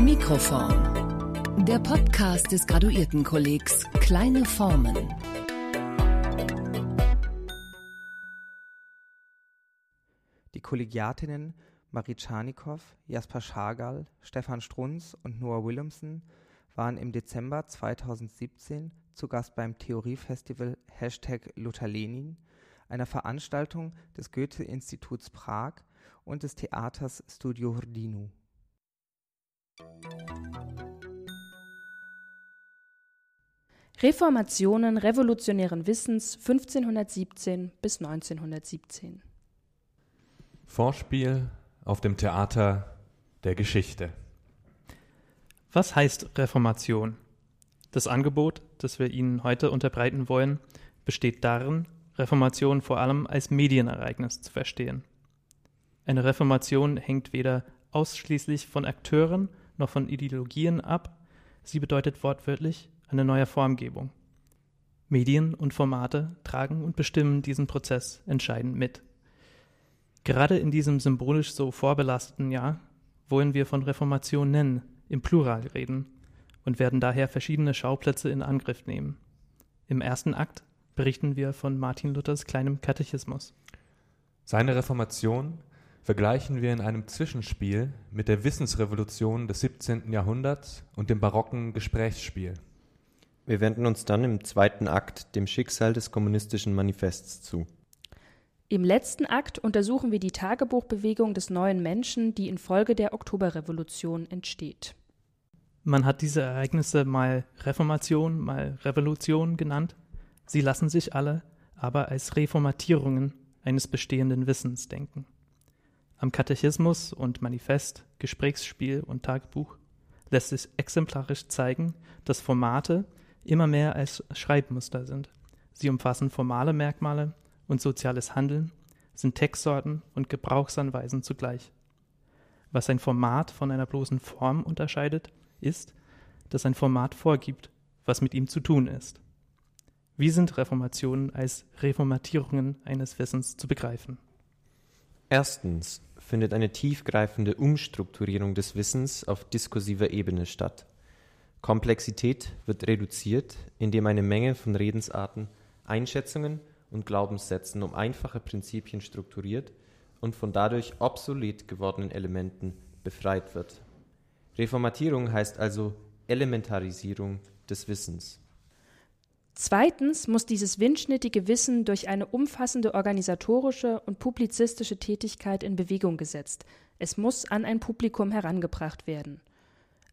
Mikroform. Der Podcast des Graduiertenkollegs Kleine Formen. Die Kollegiatinnen Marie Czarnikow, Jasper Schagal, Stefan Strunz und Noah Williamson waren im Dezember 2017 zu Gast beim Theoriefestival Hashtag Luther Lenin, einer Veranstaltung des Goethe-Instituts Prag und des Theaters Studio Hrdinu. Reformationen revolutionären Wissens 1517 bis 1917 Vorspiel auf dem Theater der Geschichte. Was heißt Reformation? Das Angebot, das wir Ihnen heute unterbreiten wollen, besteht darin, Reformation vor allem als Medienereignis zu verstehen. Eine Reformation hängt weder ausschließlich von Akteuren noch von Ideologien ab, sie bedeutet wortwörtlich eine neue Formgebung. Medien und Formate tragen und bestimmen diesen Prozess entscheidend mit. Gerade in diesem symbolisch so vorbelasteten Jahr wollen wir von Reformation nennen, im Plural reden und werden daher verschiedene Schauplätze in Angriff nehmen. Im ersten Akt berichten wir von Martin Luthers kleinem Katechismus. Seine Reformation vergleichen wir in einem Zwischenspiel mit der Wissensrevolution des 17. Jahrhunderts und dem barocken Gesprächsspiel. Wir wenden uns dann im zweiten Akt dem Schicksal des kommunistischen Manifests zu. Im letzten Akt untersuchen wir die Tagebuchbewegung des neuen Menschen, die infolge der Oktoberrevolution entsteht. Man hat diese Ereignisse mal Reformation, mal Revolution genannt. Sie lassen sich alle aber als Reformatierungen eines bestehenden Wissens denken. Am Katechismus und Manifest, Gesprächsspiel und Tagebuch lässt sich exemplarisch zeigen, dass Formate immer mehr als Schreibmuster sind. Sie umfassen formale Merkmale und soziales Handeln, sind Textsorten und Gebrauchsanweisen zugleich. Was ein Format von einer bloßen Form unterscheidet, ist, dass ein Format vorgibt, was mit ihm zu tun ist. Wie sind Reformationen als Reformatierungen eines Wissens zu begreifen? Erstens findet eine tiefgreifende Umstrukturierung des Wissens auf diskursiver Ebene statt. Komplexität wird reduziert, indem eine Menge von Redensarten, Einschätzungen und Glaubenssätzen um einfache Prinzipien strukturiert und von dadurch obsolet gewordenen Elementen befreit wird. Reformatierung heißt also Elementarisierung des Wissens. Zweitens muss dieses windschnittige Wissen durch eine umfassende organisatorische und publizistische Tätigkeit in Bewegung gesetzt. Es muss an ein Publikum herangebracht werden.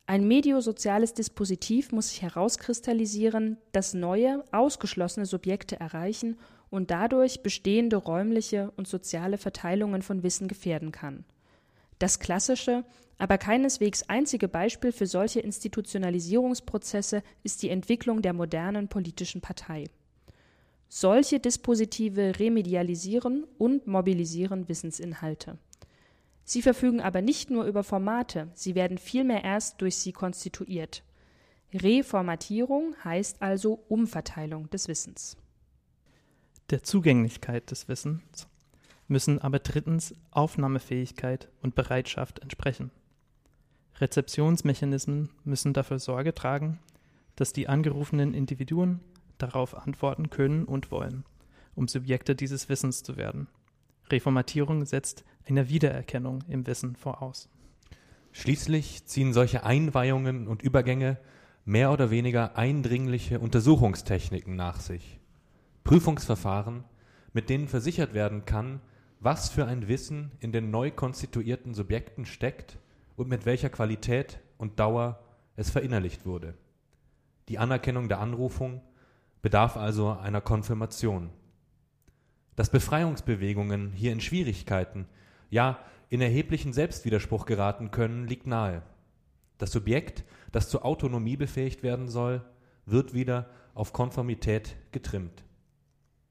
Ein mediosoziales Dispositiv muss sich herauskristallisieren, das neue, ausgeschlossene Subjekte erreichen und dadurch bestehende räumliche und soziale Verteilungen von Wissen gefährden kann. Das klassische, aber keineswegs einzige Beispiel für solche Institutionalisierungsprozesse ist die Entwicklung der modernen politischen Partei. Solche Dispositive remedialisieren und mobilisieren Wissensinhalte. Sie verfügen aber nicht nur über Formate, sie werden vielmehr erst durch sie konstituiert. Reformatierung heißt also Umverteilung des Wissens. Der Zugänglichkeit des Wissens müssen aber drittens Aufnahmefähigkeit und Bereitschaft entsprechen. Rezeptionsmechanismen müssen dafür Sorge tragen, dass die angerufenen Individuen darauf antworten können und wollen, um Subjekte dieses Wissens zu werden. Reformatierung setzt eine Wiedererkennung im Wissen voraus. Schließlich ziehen solche Einweihungen und Übergänge mehr oder weniger eindringliche Untersuchungstechniken nach sich. Prüfungsverfahren, mit denen versichert werden kann, was für ein Wissen in den neu konstituierten Subjekten steckt und mit welcher Qualität und Dauer es verinnerlicht wurde. Die Anerkennung der Anrufung bedarf also einer Konfirmation. Dass Befreiungsbewegungen hier in Schwierigkeiten, ja in erheblichen Selbstwiderspruch geraten können, liegt nahe. Das Subjekt, das zur Autonomie befähigt werden soll, wird wieder auf Konformität getrimmt.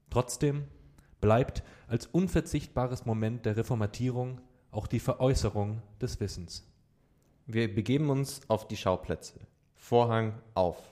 Trotzdem bleibt als unverzichtbares Moment der Reformatierung auch die Veräußerung des Wissens. Wir begeben uns auf die Schauplätze. Vorhang auf.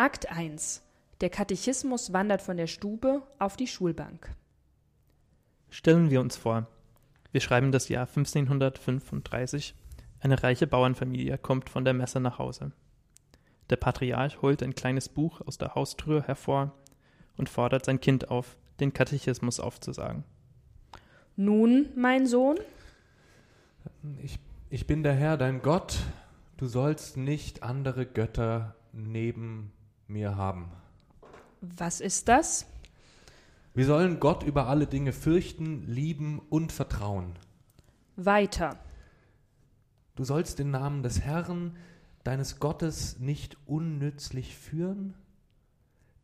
Akt 1. Der Katechismus wandert von der Stube auf die Schulbank. Stellen wir uns vor, wir schreiben das Jahr 1535. Eine reiche Bauernfamilie kommt von der Messe nach Hause. Der Patriarch holt ein kleines Buch aus der Haustür hervor und fordert sein Kind auf, den Katechismus aufzusagen. Nun, mein Sohn, Ich, ich bin der Herr, dein Gott. Du sollst nicht andere Götter neben mir haben. was ist das? Wir sollen Gott über alle Dinge fürchten, lieben und vertrauen. Weiter. Du sollst den Namen des Herrn, deines Gottes, nicht unnützlich führen,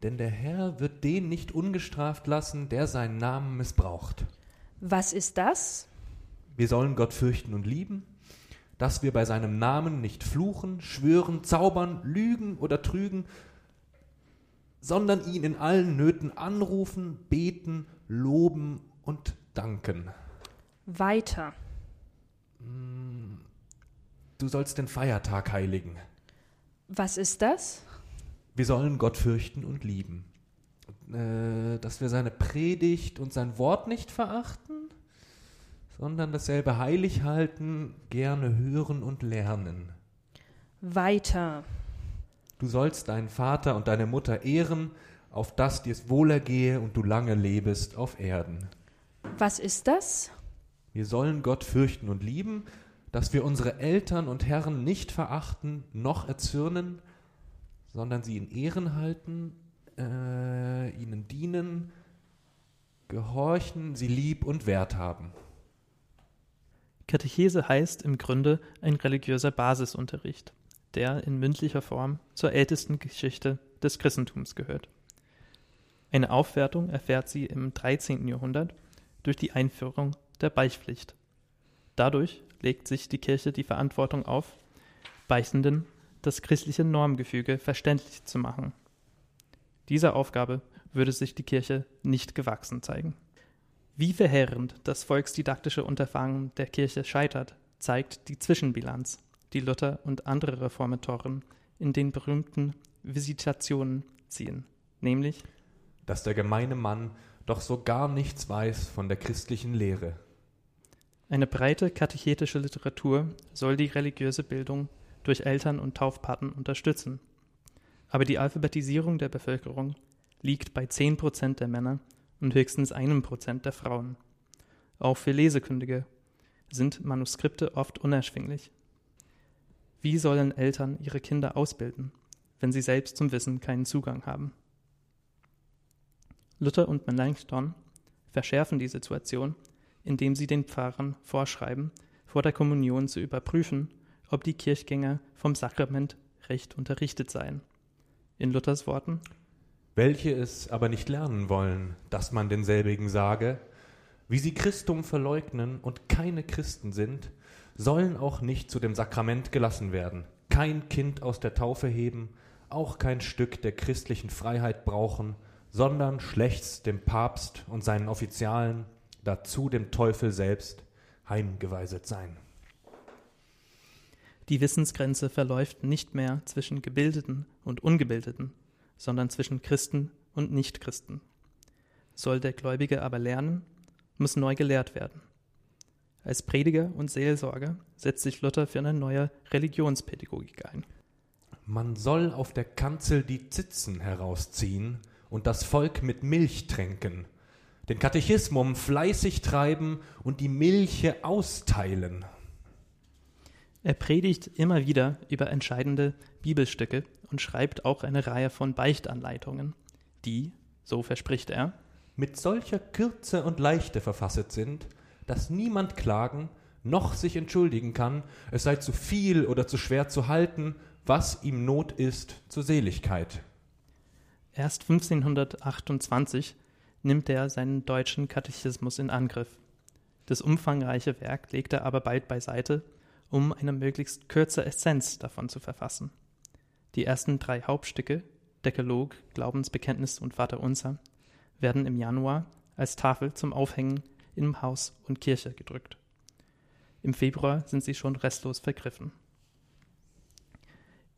denn der Herr wird den nicht ungestraft lassen, der seinen Namen missbraucht. Was ist das? Wir sollen Gott fürchten und lieben, dass wir bei seinem Namen nicht fluchen, schwören, zaubern, lügen oder trügen, sondern ihn in allen Nöten anrufen, beten, loben und danken. Weiter. Du sollst den Feiertag heiligen. Was ist das? Wir sollen Gott fürchten und lieben. Äh, dass wir seine Predigt und sein Wort nicht verachten, sondern dasselbe heilig halten, gerne hören und lernen. Weiter. Du sollst deinen Vater und deine Mutter ehren, auf dass dir's wohlergehe und du lange lebest auf Erden. Was ist das? Wir sollen Gott fürchten und lieben, dass wir unsere Eltern und Herren nicht verachten noch erzürnen, sondern sie in Ehren halten, äh, ihnen dienen, gehorchen, sie lieb und wert haben. Katechese heißt im Grunde ein religiöser Basisunterricht, der in mündlicher Form zur ältesten Geschichte des Christentums gehört. Eine Aufwertung erfährt sie im 13. Jahrhundert durch die Einführung der Beichtpflicht. Dadurch legt sich die Kirche die Verantwortung auf, Beichtenden das christliche Normgefüge verständlich zu machen. Dieser Aufgabe würde sich die Kirche nicht gewachsen zeigen. Wie verheerend das volksdidaktische Unterfangen der Kirche scheitert, zeigt die Zwischenbilanz, die Luther und andere Reformatoren in den berühmten Visitationen ziehen, nämlich Dass der gemeine Mann doch so gar nichts weiß von der christlichen Lehre. Eine breite katechetische Literatur soll die religiöse Bildung durch Eltern und Taufpaten unterstützen. Aber die Alphabetisierung der Bevölkerung liegt bei 10 Prozent der Männer und höchstens einem Prozent der Frauen. Auch für Lesekündige sind Manuskripte oft unerschwinglich. Wie sollen Eltern ihre Kinder ausbilden, wenn sie selbst zum Wissen keinen Zugang haben? Luther und Melanchthon verschärfen die Situation, indem sie den Pfarrern vorschreiben, vor der Kommunion zu überprüfen, ob die Kirchgänger vom Sakrament recht unterrichtet seien. In Luthers Worten Welche es aber nicht lernen wollen, dass man denselbigen sage, wie sie Christum verleugnen und keine Christen sind, sollen auch nicht zu dem Sakrament gelassen werden, kein Kind aus der Taufe heben, auch kein Stück der christlichen Freiheit brauchen, sondern schlechts dem Papst und seinen Offizialen, dazu dem Teufel selbst, heimgeweiset sein. Die Wissensgrenze verläuft nicht mehr zwischen Gebildeten und Ungebildeten, sondern zwischen Christen und Nichtchristen. Soll der Gläubige aber lernen, muss neu gelehrt werden. Als Prediger und Seelsorger setzt sich Luther für eine neue Religionspädagogik ein. Man soll auf der Kanzel die Zitzen herausziehen und das Volk mit Milch tränken, den Katechismum fleißig treiben und die Milche austeilen. Er predigt immer wieder über entscheidende Bibelstücke und schreibt auch eine Reihe von Beichtanleitungen, die, so verspricht er, mit solcher Kürze und Leichte verfasset sind, dass niemand klagen noch sich entschuldigen kann, es sei zu viel oder zu schwer zu halten, was ihm Not ist zur Seligkeit. Erst 1528 nimmt er seinen deutschen Katechismus in Angriff. Das umfangreiche Werk legt er aber bald beiseite, um eine möglichst kürze Essenz davon zu verfassen. Die ersten drei Hauptstücke, Dekalog, Glaubensbekenntnis und Vaterunser, werden im Januar als Tafel zum Aufhängen in Haus und Kirche gedrückt. Im Februar sind sie schon restlos vergriffen.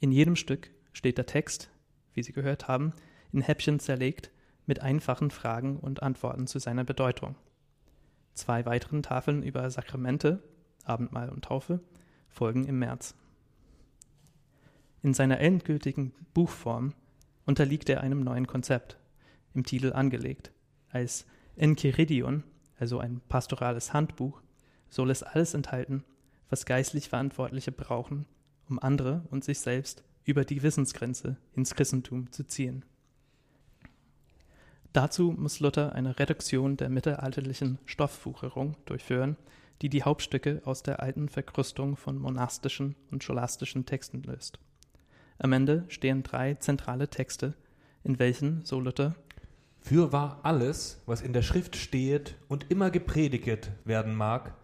In jedem Stück steht der Text, wie Sie gehört haben, in Häppchen zerlegt mit einfachen Fragen und Antworten zu seiner Bedeutung. Zwei weiteren Tafeln über Sakramente, Abendmahl und Taufe, folgen im März. In seiner endgültigen Buchform unterliegt er einem neuen Konzept, im Titel angelegt. Als Enchiridion, also ein pastorales Handbuch, soll es alles enthalten, was geistlich Verantwortliche brauchen, um andere und sich selbst über die Wissensgrenze ins Christentum zu ziehen. Dazu muss Luther eine Reduktion der mittelalterlichen Stoffwucherung durchführen, die die Hauptstücke aus der alten Verkrustung von monastischen und scholastischen Texten löst. Am Ende stehen drei zentrale Texte, in welchen, so Luther, Fürwahr alles, was in der Schrift stehet und immer geprediget werden mag,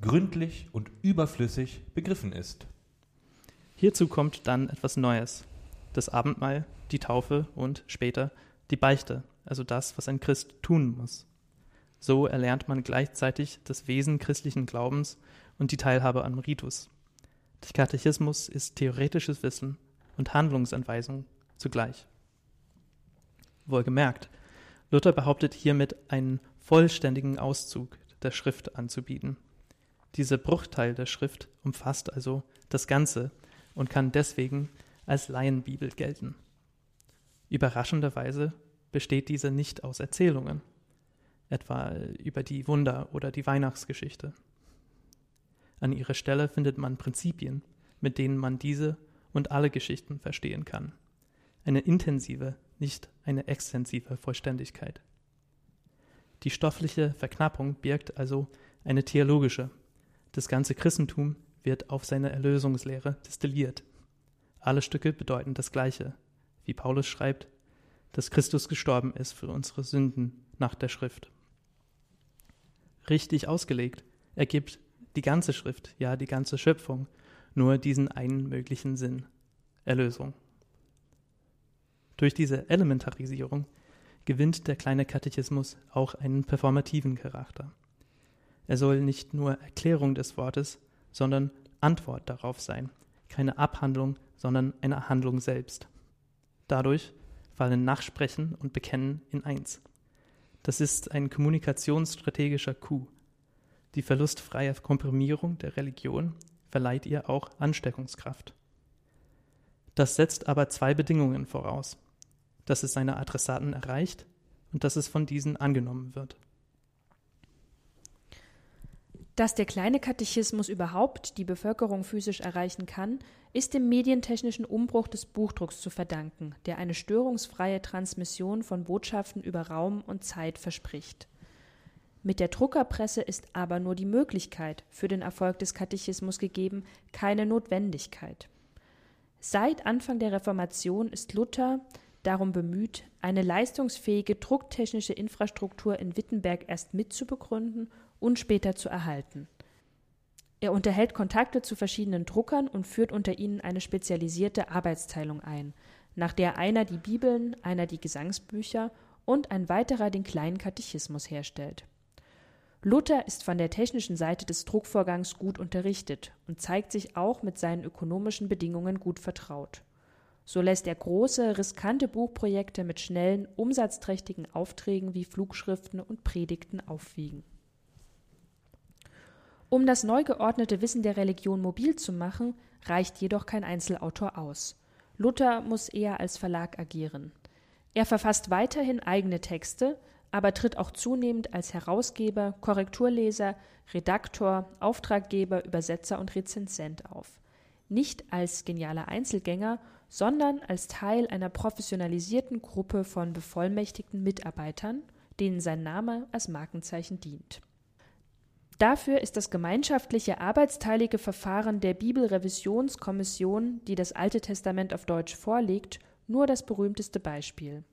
gründlich und überflüssig begriffen ist. Hierzu kommt dann etwas Neues. Das Abendmahl, die Taufe und später die Beichte, also das, was ein Christ tun muss. So erlernt man gleichzeitig das Wesen christlichen Glaubens und die Teilhabe am Ritus. Der Katechismus ist theoretisches Wissen und Handlungsanweisung zugleich. Wohlgemerkt, Luther behauptet hiermit einen vollständigen Auszug der Schrift anzubieten. Dieser Bruchteil der Schrift umfasst also das Ganze und kann deswegen als Laienbibel gelten. Überraschenderweise besteht diese nicht aus Erzählungen, etwa über die Wunder oder die Weihnachtsgeschichte. An ihrer Stelle findet man Prinzipien, mit denen man diese und alle Geschichten verstehen kann. Eine intensive, nicht eine extensive Vollständigkeit. Die stoffliche Verknappung birgt also eine theologische. Das ganze Christentum wird auf seine Erlösungslehre destilliert. Alle Stücke bedeuten das Gleiche. Wie Paulus schreibt, dass Christus gestorben ist für unsere Sünden nach der Schrift. Richtig ausgelegt ergibt die ganze Schrift, ja die ganze Schöpfung, nur diesen einen möglichen Sinn Erlösung. Durch diese Elementarisierung gewinnt der kleine Katechismus auch einen performativen Charakter. Er soll nicht nur Erklärung des Wortes, sondern Antwort darauf sein, keine Abhandlung, sondern eine Handlung selbst. Dadurch fallen Nachsprechen und Bekennen in eins. Das ist ein kommunikationsstrategischer Coup. Die verlustfreie Komprimierung der Religion verleiht ihr auch Ansteckungskraft. Das setzt aber zwei Bedingungen voraus, dass es seine Adressaten erreicht und dass es von diesen angenommen wird. Dass der kleine Katechismus überhaupt die Bevölkerung physisch erreichen kann, ist dem medientechnischen Umbruch des Buchdrucks zu verdanken, der eine störungsfreie Transmission von Botschaften über Raum und Zeit verspricht. Mit der Druckerpresse ist aber nur die Möglichkeit für den Erfolg des Katechismus gegeben, keine Notwendigkeit. Seit Anfang der Reformation ist Luther darum bemüht, eine leistungsfähige drucktechnische Infrastruktur in Wittenberg erst mitzubegründen und später zu erhalten. Er unterhält Kontakte zu verschiedenen Druckern und führt unter ihnen eine spezialisierte Arbeitsteilung ein, nach der einer die Bibeln, einer die Gesangsbücher und ein weiterer den kleinen Katechismus herstellt. Luther ist von der technischen Seite des Druckvorgangs gut unterrichtet und zeigt sich auch mit seinen ökonomischen Bedingungen gut vertraut. So lässt er große, riskante Buchprojekte mit schnellen, umsatzträchtigen Aufträgen wie Flugschriften und Predigten aufwiegen. Um das neu geordnete Wissen der Religion mobil zu machen, reicht jedoch kein Einzelautor aus. Luther muss eher als Verlag agieren. Er verfasst weiterhin eigene Texte, aber tritt auch zunehmend als Herausgeber, Korrekturleser, Redaktor, Auftraggeber, Übersetzer und Rezensent auf. Nicht als genialer Einzelgänger, sondern als Teil einer professionalisierten Gruppe von bevollmächtigten Mitarbeitern, denen sein Name als Markenzeichen dient. Dafür ist das gemeinschaftliche arbeitsteilige Verfahren der Bibelrevisionskommission, die das Alte Testament auf Deutsch vorlegt, nur das berühmteste Beispiel.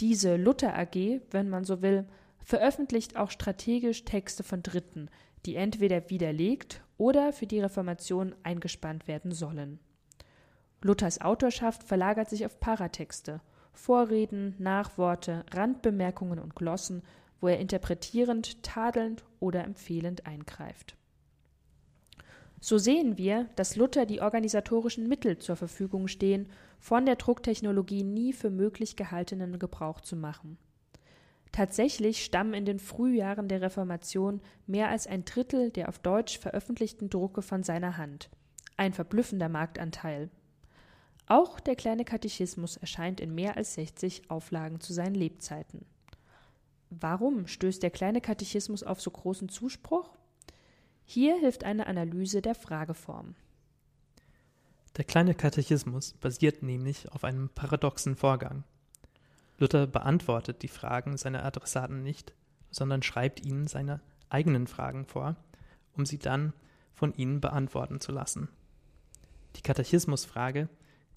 Diese Luther AG, wenn man so will, veröffentlicht auch strategisch Texte von Dritten, die entweder widerlegt oder für die Reformation eingespannt werden sollen. Luthers Autorschaft verlagert sich auf Paratexte, Vorreden, Nachworte, Randbemerkungen und Glossen wo er interpretierend, tadelnd oder empfehlend eingreift. So sehen wir, dass Luther die organisatorischen Mittel zur Verfügung stehen, von der Drucktechnologie nie für möglich gehaltenen Gebrauch zu machen. Tatsächlich stammen in den Frühjahren der Reformation mehr als ein Drittel der auf Deutsch veröffentlichten Drucke von seiner Hand. Ein verblüffender Marktanteil. Auch der kleine Katechismus erscheint in mehr als 60 Auflagen zu seinen Lebzeiten. Warum stößt der kleine Katechismus auf so großen Zuspruch? Hier hilft eine Analyse der Frageform. Der kleine Katechismus basiert nämlich auf einem paradoxen Vorgang. Luther beantwortet die Fragen seiner Adressaten nicht, sondern schreibt ihnen seine eigenen Fragen vor, um sie dann von ihnen beantworten zu lassen. Die Katechismusfrage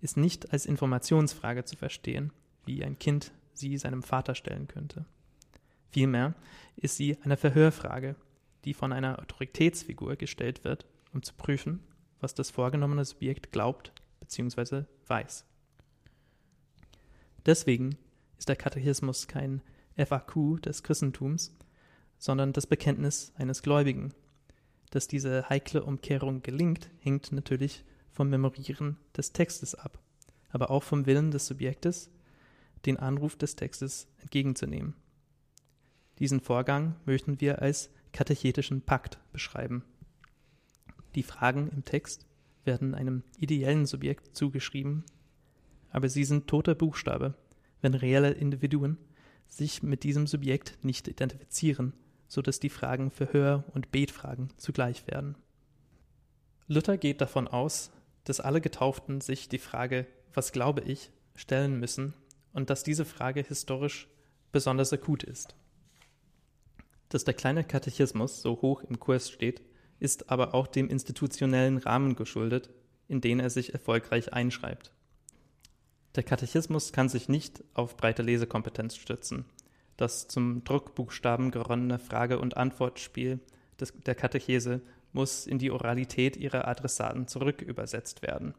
ist nicht als Informationsfrage zu verstehen, wie ein Kind sie seinem Vater stellen könnte. Vielmehr ist sie eine Verhörfrage, die von einer Autoritätsfigur gestellt wird, um zu prüfen, was das vorgenommene Subjekt glaubt bzw. weiß. Deswegen ist der Katechismus kein FAQ des Christentums, sondern das Bekenntnis eines Gläubigen. Dass diese heikle Umkehrung gelingt, hängt natürlich vom Memorieren des Textes ab, aber auch vom Willen des Subjektes, den Anruf des Textes entgegenzunehmen. Diesen Vorgang möchten wir als katechetischen Pakt beschreiben. Die Fragen im Text werden einem ideellen Subjekt zugeschrieben, aber sie sind toter Buchstabe, wenn reelle Individuen sich mit diesem Subjekt nicht identifizieren, so dass die Fragen Verhör- und Betfragen zugleich werden. Luther geht davon aus, dass alle Getauften sich die Frage Was glaube ich? stellen müssen und dass diese Frage historisch besonders akut ist. Dass der kleine Katechismus so hoch im Kurs steht, ist aber auch dem institutionellen Rahmen geschuldet, in den er sich erfolgreich einschreibt. Der Katechismus kann sich nicht auf breite Lesekompetenz stützen. Das zum Druckbuchstaben geronnene Frage- und Antwortspiel der Katechese muss in die Oralität ihrer Adressaten zurückübersetzt werden.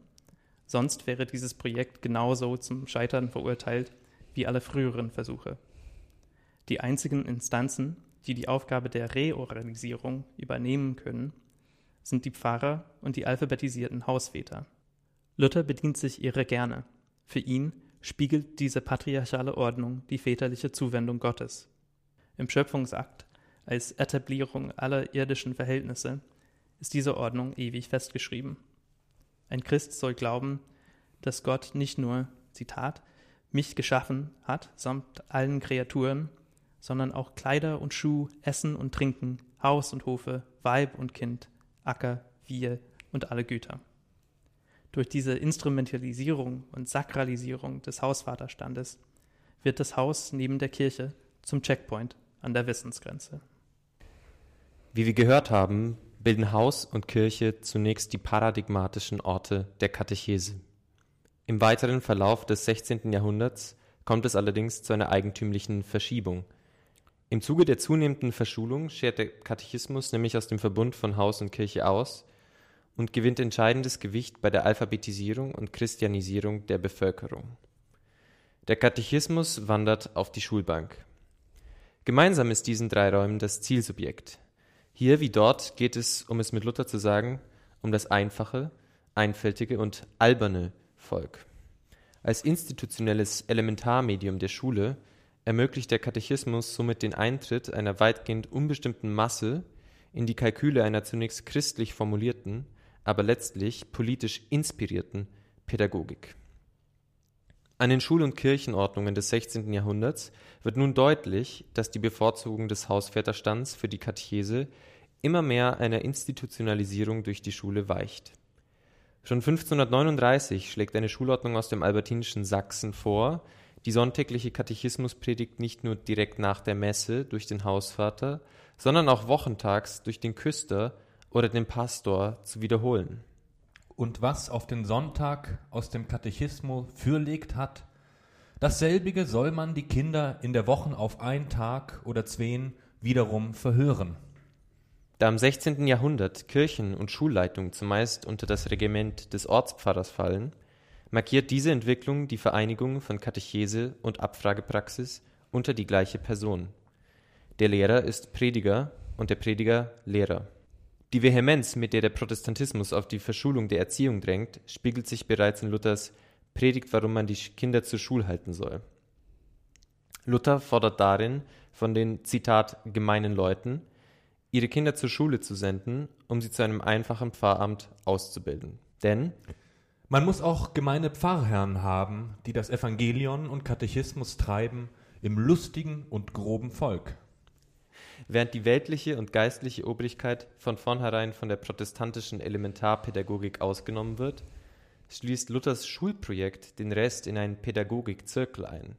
Sonst wäre dieses Projekt genauso zum Scheitern verurteilt wie alle früheren Versuche. Die einzigen Instanzen, die die Aufgabe der Reorganisierung übernehmen können, sind die Pfarrer und die alphabetisierten Hausväter. Luther bedient sich ihrer gerne. Für ihn spiegelt diese patriarchale Ordnung die väterliche Zuwendung Gottes. Im Schöpfungsakt, als Etablierung aller irdischen Verhältnisse, ist diese Ordnung ewig festgeschrieben. Ein Christ soll glauben, dass Gott nicht nur, Zitat, mich geschaffen hat, samt allen Kreaturen, sondern auch Kleider und Schuh, Essen und Trinken, Haus und Hofe, Weib und Kind, Acker, Wir und alle Güter. Durch diese Instrumentalisierung und Sakralisierung des Hausvaterstandes wird das Haus neben der Kirche zum Checkpoint an der Wissensgrenze. Wie wir gehört haben, bilden Haus und Kirche zunächst die paradigmatischen Orte der Katechese. Im weiteren Verlauf des 16. Jahrhunderts kommt es allerdings zu einer eigentümlichen Verschiebung – im Zuge der zunehmenden Verschulung schert der Katechismus nämlich aus dem Verbund von Haus und Kirche aus und gewinnt entscheidendes Gewicht bei der Alphabetisierung und Christianisierung der Bevölkerung. Der Katechismus wandert auf die Schulbank. Gemeinsam ist diesen drei Räumen das Zielsubjekt. Hier wie dort geht es, um es mit Luther zu sagen, um das einfache, einfältige und alberne Volk. Als institutionelles Elementarmedium der Schule ermöglicht der Katechismus somit den Eintritt einer weitgehend unbestimmten Masse in die Kalküle einer zunächst christlich formulierten, aber letztlich politisch inspirierten Pädagogik. An den Schul- und Kirchenordnungen des 16. Jahrhunderts wird nun deutlich, dass die Bevorzugung des Hausväterstands für die Katechese immer mehr einer Institutionalisierung durch die Schule weicht. Schon 1539 schlägt eine Schulordnung aus dem albertinischen Sachsen vor, die sonntägliche Katechismuspredigt nicht nur direkt nach der Messe durch den Hausvater, sondern auch wochentags durch den Küster oder den Pastor zu wiederholen. Und was auf den Sonntag aus dem Katechismus fürlegt hat, dasselbige soll man die Kinder in der Wochen auf einen Tag oder zween wiederum verhören. Da im 16. Jahrhundert Kirchen und Schulleitung zumeist unter das Regiment des Ortspfarrers fallen, markiert diese Entwicklung die Vereinigung von Katechese und Abfragepraxis unter die gleiche Person. Der Lehrer ist Prediger und der Prediger Lehrer. Die Vehemenz, mit der der Protestantismus auf die Verschulung der Erziehung drängt, spiegelt sich bereits in Luthers Predigt, warum man die Kinder zur Schule halten soll. Luther fordert darin von den, Zitat, gemeinen Leuten, ihre Kinder zur Schule zu senden, um sie zu einem einfachen Pfarramt auszubilden. Denn man muss auch gemeine Pfarrherren haben, die das Evangelion und Katechismus treiben im lustigen und groben Volk. Während die weltliche und geistliche Obrigkeit von vornherein von der protestantischen Elementarpädagogik ausgenommen wird, schließt Luthers Schulprojekt den Rest in einen Pädagogikzirkel ein.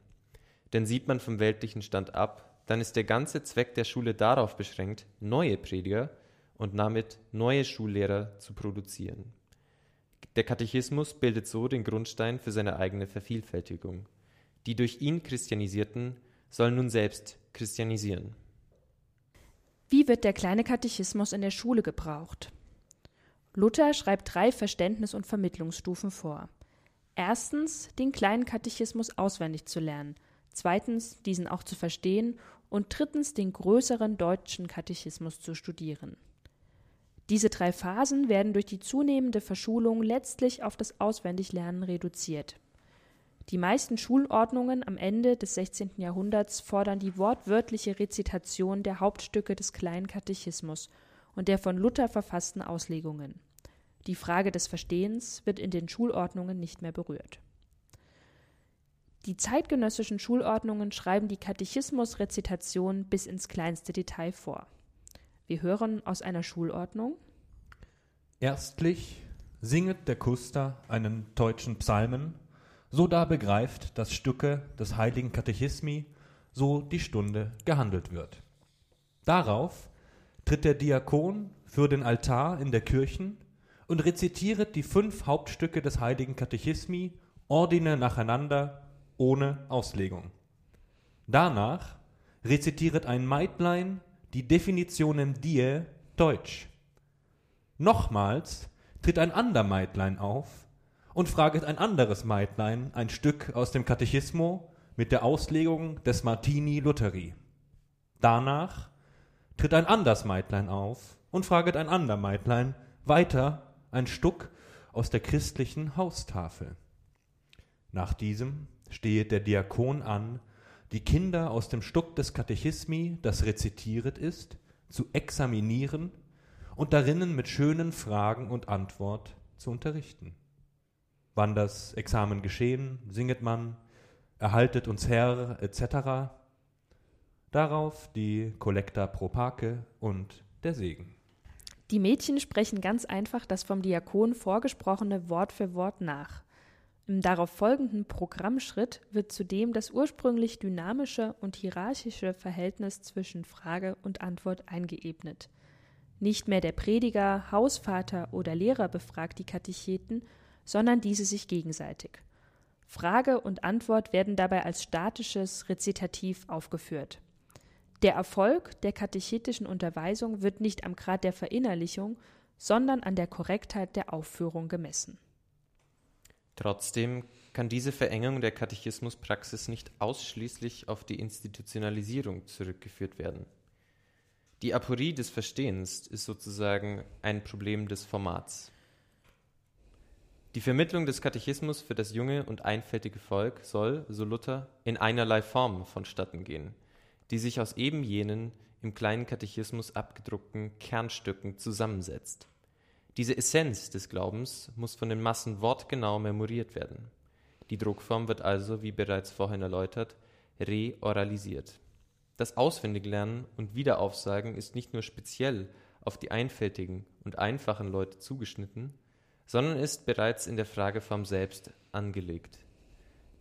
Denn sieht man vom weltlichen Stand ab, dann ist der ganze Zweck der Schule darauf beschränkt, neue Prediger und damit neue Schullehrer zu produzieren. Der Katechismus bildet so den Grundstein für seine eigene Vervielfältigung. Die durch ihn Christianisierten sollen nun selbst christianisieren. Wie wird der kleine Katechismus in der Schule gebraucht? Luther schreibt drei Verständnis- und Vermittlungsstufen vor. Erstens, den kleinen Katechismus auswendig zu lernen, zweitens, diesen auch zu verstehen und drittens, den größeren deutschen Katechismus zu studieren. Diese drei Phasen werden durch die zunehmende Verschulung letztlich auf das Auswendiglernen reduziert. Die meisten Schulordnungen am Ende des 16. Jahrhunderts fordern die wortwörtliche Rezitation der Hauptstücke des kleinen Katechismus und der von Luther verfassten Auslegungen. Die Frage des Verstehens wird in den Schulordnungen nicht mehr berührt. Die zeitgenössischen Schulordnungen schreiben die Katechismusrezitation bis ins kleinste Detail vor. Wir hören aus einer Schulordnung. Erstlich singet der Kuster einen deutschen Psalmen so da begreift das Stücke des heiligen Katechismi, so die Stunde gehandelt wird. Darauf tritt der Diakon für den Altar in der Kirchen und rezitiert die fünf Hauptstücke des heiligen Katechismi ordine nacheinander ohne Auslegung. Danach rezitiert ein Meitlein die Definitionen die Deutsch. Nochmals tritt ein ander Meitlein auf und fraget ein anderes Meitlein ein Stück aus dem Katechismo mit der Auslegung des Martini Lutheri. Danach tritt ein anders Meitlein auf und fraget ein ander Meitlein weiter ein Stück aus der christlichen Haustafel. Nach diesem stehet der Diakon an, die Kinder aus dem Stück des Katechismi, das rezitiert ist, zu examinieren und darinnen mit schönen Fragen und Antwort zu unterrichten wann das Examen geschehen, singet man, erhaltet uns Herr, etc. Darauf die Collecta pro Pake und der Segen. Die Mädchen sprechen ganz einfach das vom Diakon vorgesprochene Wort für Wort nach. Im darauf folgenden Programmschritt wird zudem das ursprünglich dynamische und hierarchische Verhältnis zwischen Frage und Antwort eingeebnet. Nicht mehr der Prediger, Hausvater oder Lehrer befragt die Katecheten, sondern diese sich gegenseitig. Frage und Antwort werden dabei als statisches Rezitativ aufgeführt. Der Erfolg der katechetischen Unterweisung wird nicht am Grad der Verinnerlichung, sondern an der Korrektheit der Aufführung gemessen. Trotzdem kann diese Verengung der Katechismuspraxis nicht ausschließlich auf die Institutionalisierung zurückgeführt werden. Die Aporie des Verstehens ist sozusagen ein Problem des Formats. Die Vermittlung des Katechismus für das junge und einfältige Volk soll, so Luther, in einerlei Form vonstatten gehen, die sich aus eben jenen im kleinen Katechismus abgedruckten Kernstücken zusammensetzt. Diese Essenz des Glaubens muss von den Massen wortgenau memoriert werden. Die Druckform wird also, wie bereits vorhin erläutert, reoralisiert. Das Auswendiglernen und Wiederaufsagen ist nicht nur speziell auf die einfältigen und einfachen Leute zugeschnitten, sondern ist bereits in der Frageform selbst angelegt.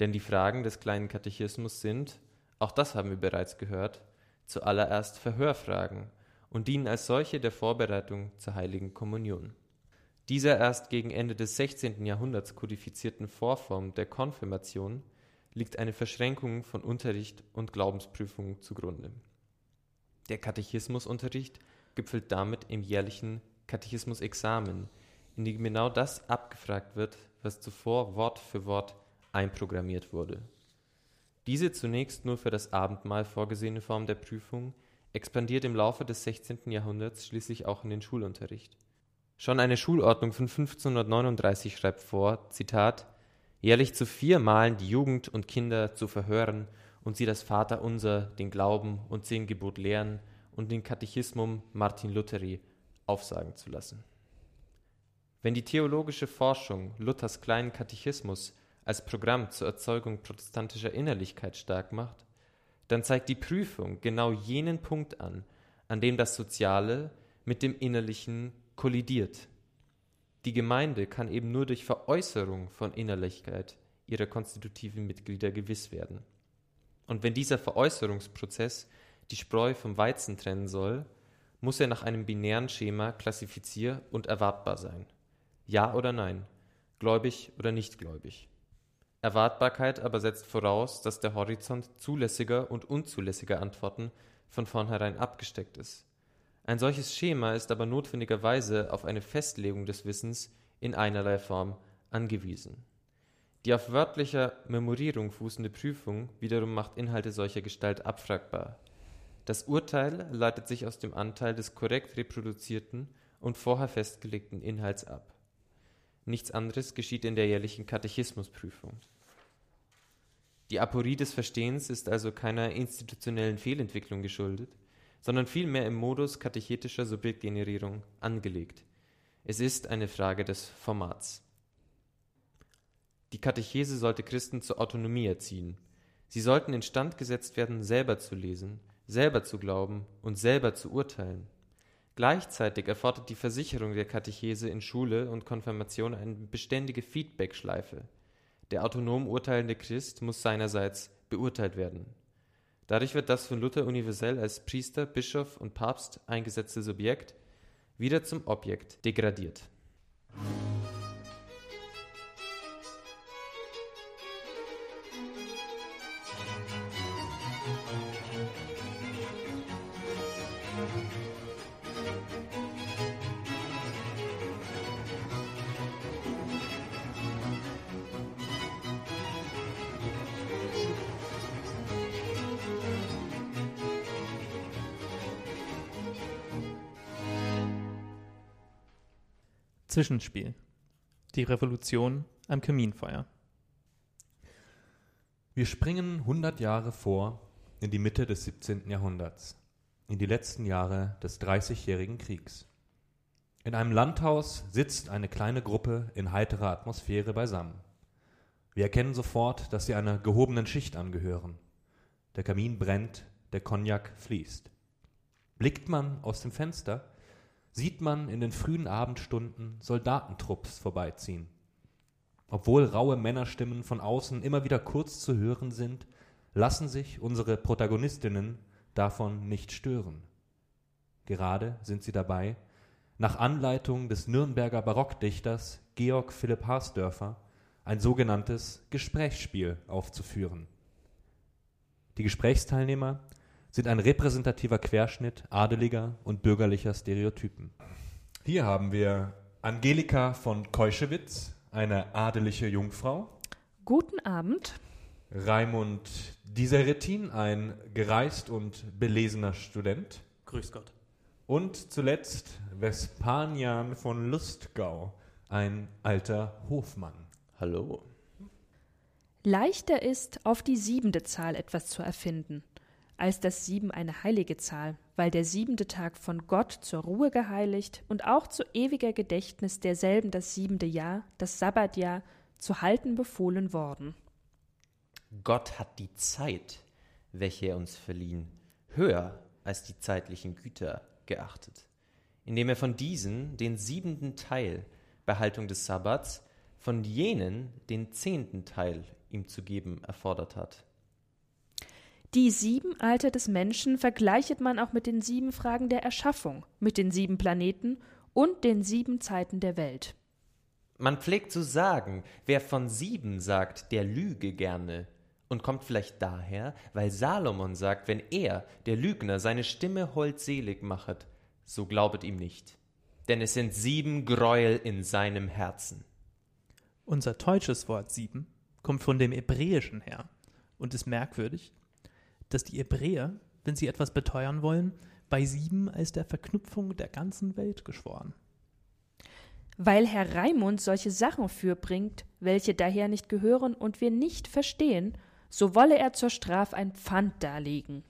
Denn die Fragen des kleinen Katechismus sind, auch das haben wir bereits gehört, zuallererst Verhörfragen und dienen als solche der Vorbereitung zur heiligen Kommunion. Dieser erst gegen Ende des 16. Jahrhunderts kodifizierten Vorform der Konfirmation liegt eine Verschränkung von Unterricht und Glaubensprüfung zugrunde. Der Katechismusunterricht gipfelt damit im jährlichen Katechismusexamen, in dem genau das abgefragt wird, was zuvor Wort für Wort einprogrammiert wurde. Diese zunächst nur für das Abendmahl vorgesehene Form der Prüfung expandiert im Laufe des 16. Jahrhunderts schließlich auch in den Schulunterricht. Schon eine Schulordnung von 1539 schreibt vor, Zitat, jährlich zu vier Malen die Jugend und Kinder zu verhören und sie das Vaterunser, den Glauben und zehn Gebot lehren und den Katechismum Martin Lutheri aufsagen zu lassen. Wenn die theologische Forschung Luthers kleinen Katechismus als Programm zur Erzeugung protestantischer Innerlichkeit stark macht, dann zeigt die Prüfung genau jenen Punkt an, an dem das Soziale mit dem Innerlichen kollidiert. Die Gemeinde kann eben nur durch Veräußerung von Innerlichkeit ihrer konstitutiven Mitglieder gewiss werden. Und wenn dieser Veräußerungsprozess die Spreu vom Weizen trennen soll, muss er nach einem binären Schema klassifizier- und erwartbar sein. Ja oder nein, gläubig oder nicht gläubig. Erwartbarkeit aber setzt voraus, dass der Horizont zulässiger und unzulässiger Antworten von vornherein abgesteckt ist. Ein solches Schema ist aber notwendigerweise auf eine Festlegung des Wissens in einerlei Form angewiesen. Die auf wörtlicher Memorierung fußende Prüfung wiederum macht Inhalte solcher Gestalt abfragbar. Das Urteil leitet sich aus dem Anteil des korrekt reproduzierten und vorher festgelegten Inhalts ab. Nichts anderes geschieht in der jährlichen Katechismusprüfung. Die Aporie des Verstehens ist also keiner institutionellen Fehlentwicklung geschuldet, sondern vielmehr im Modus katechetischer Subjektgenerierung angelegt. Es ist eine Frage des Formats. Die Katechese sollte Christen zur Autonomie erziehen. Sie sollten instand gesetzt werden, selber zu lesen, selber zu glauben und selber zu urteilen. Gleichzeitig erfordert die Versicherung der Katechese in Schule und Konfirmation eine beständige Feedback-Schleife. Der autonom urteilende Christ muss seinerseits beurteilt werden. Dadurch wird das von Luther universell als Priester, Bischof und Papst eingesetzte Subjekt wieder zum Objekt degradiert. Zwischenspiel. Die Revolution am Kaminfeuer. Wir springen 100 Jahre vor in die Mitte des 17. Jahrhunderts, in die letzten Jahre des Dreißigjährigen Kriegs. In einem Landhaus sitzt eine kleine Gruppe in heiterer Atmosphäre beisammen. Wir erkennen sofort, dass sie einer gehobenen Schicht angehören. Der Kamin brennt, der Cognac fließt. Blickt man aus dem Fenster, sieht man in den frühen Abendstunden Soldatentrupps vorbeiziehen. Obwohl raue Männerstimmen von außen immer wieder kurz zu hören sind, lassen sich unsere Protagonistinnen davon nicht stören. Gerade sind sie dabei, nach Anleitung des Nürnberger Barockdichters Georg Philipp Harsdörfer ein sogenanntes Gesprächsspiel aufzuführen. Die Gesprächsteilnehmer sind ein repräsentativer Querschnitt adeliger und bürgerlicher Stereotypen. Hier haben wir Angelika von Keuschewitz, eine adeliche Jungfrau. Guten Abend. Raimund Diseretin, ein gereist und belesener Student. Grüß Gott. Und zuletzt Vespanian von Lustgau, ein alter Hofmann. Hallo. Leichter ist, auf die siebente Zahl etwas zu erfinden als das Sieben eine heilige Zahl, weil der siebente Tag von Gott zur Ruhe geheiligt und auch zu ewiger Gedächtnis derselben das siebente Jahr, das Sabbatjahr, zu halten befohlen worden. Gott hat die Zeit, welche er uns verliehen, höher als die zeitlichen Güter geachtet, indem er von diesen den siebenten Teil bei Haltung des Sabbats, von jenen den zehnten Teil ihm zu geben erfordert hat. Die sieben Alter des Menschen vergleichet man auch mit den sieben Fragen der Erschaffung, mit den sieben Planeten und den sieben Zeiten der Welt. Man pflegt zu sagen, wer von sieben sagt, der lüge gerne, und kommt vielleicht daher, weil Salomon sagt, wenn er, der Lügner, seine Stimme holdselig machet, so glaubet ihm nicht. Denn es sind sieben Gräuel in seinem Herzen. Unser deutsches Wort sieben kommt von dem Hebräischen her und ist merkwürdig, dass die Hebräer wenn sie etwas beteuern wollen, bei sieben als der Verknüpfung der ganzen Welt geschworen. Weil Herr Raimund solche Sachen fürbringt, welche daher nicht gehören und wir nicht verstehen, so wolle er zur Straf ein Pfand darlegen.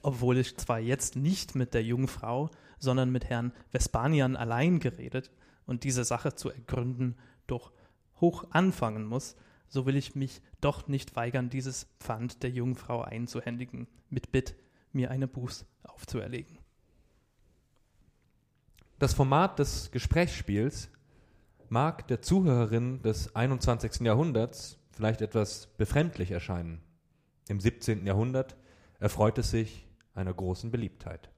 Obwohl ich zwar jetzt nicht mit der jungen Frau, sondern mit Herrn Vespanian allein geredet und diese Sache zu ergründen doch hoch anfangen muss, so will ich mich doch nicht weigern, dieses Pfand der jungen Frau einzuhändigen, mit Bitt, mir eine Buß aufzuerlegen. Das Format des Gesprächsspiels mag der Zuhörerin des 21. Jahrhunderts vielleicht etwas befremdlich erscheinen. Im 17. Jahrhundert erfreut es sich einer großen Beliebtheit.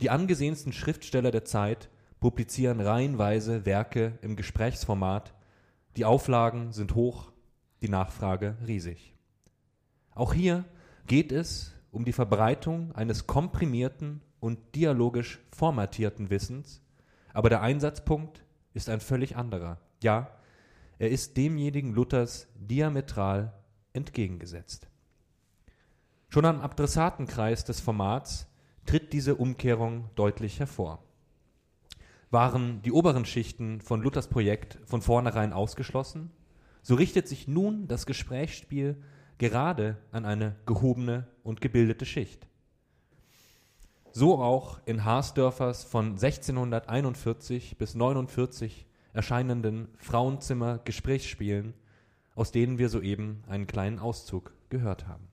Die angesehensten Schriftsteller der Zeit publizieren reihenweise Werke im Gesprächsformat. Die Auflagen sind hoch, die Nachfrage riesig. Auch hier geht es um die Verbreitung eines komprimierten und dialogisch formatierten Wissens, aber der Einsatzpunkt ist ein völlig anderer. Ja, er ist demjenigen Luthers diametral entgegengesetzt. Schon am Adressatenkreis des Formats tritt diese Umkehrung deutlich hervor. Waren die oberen Schichten von Luthers Projekt von vornherein ausgeschlossen, so richtet sich nun das Gesprächsspiel gerade an eine gehobene und gebildete Schicht. So auch in Haasdörfers von 1641 bis 49 erscheinenden Frauenzimmer-Gesprächsspielen, aus denen wir soeben einen kleinen Auszug gehört haben.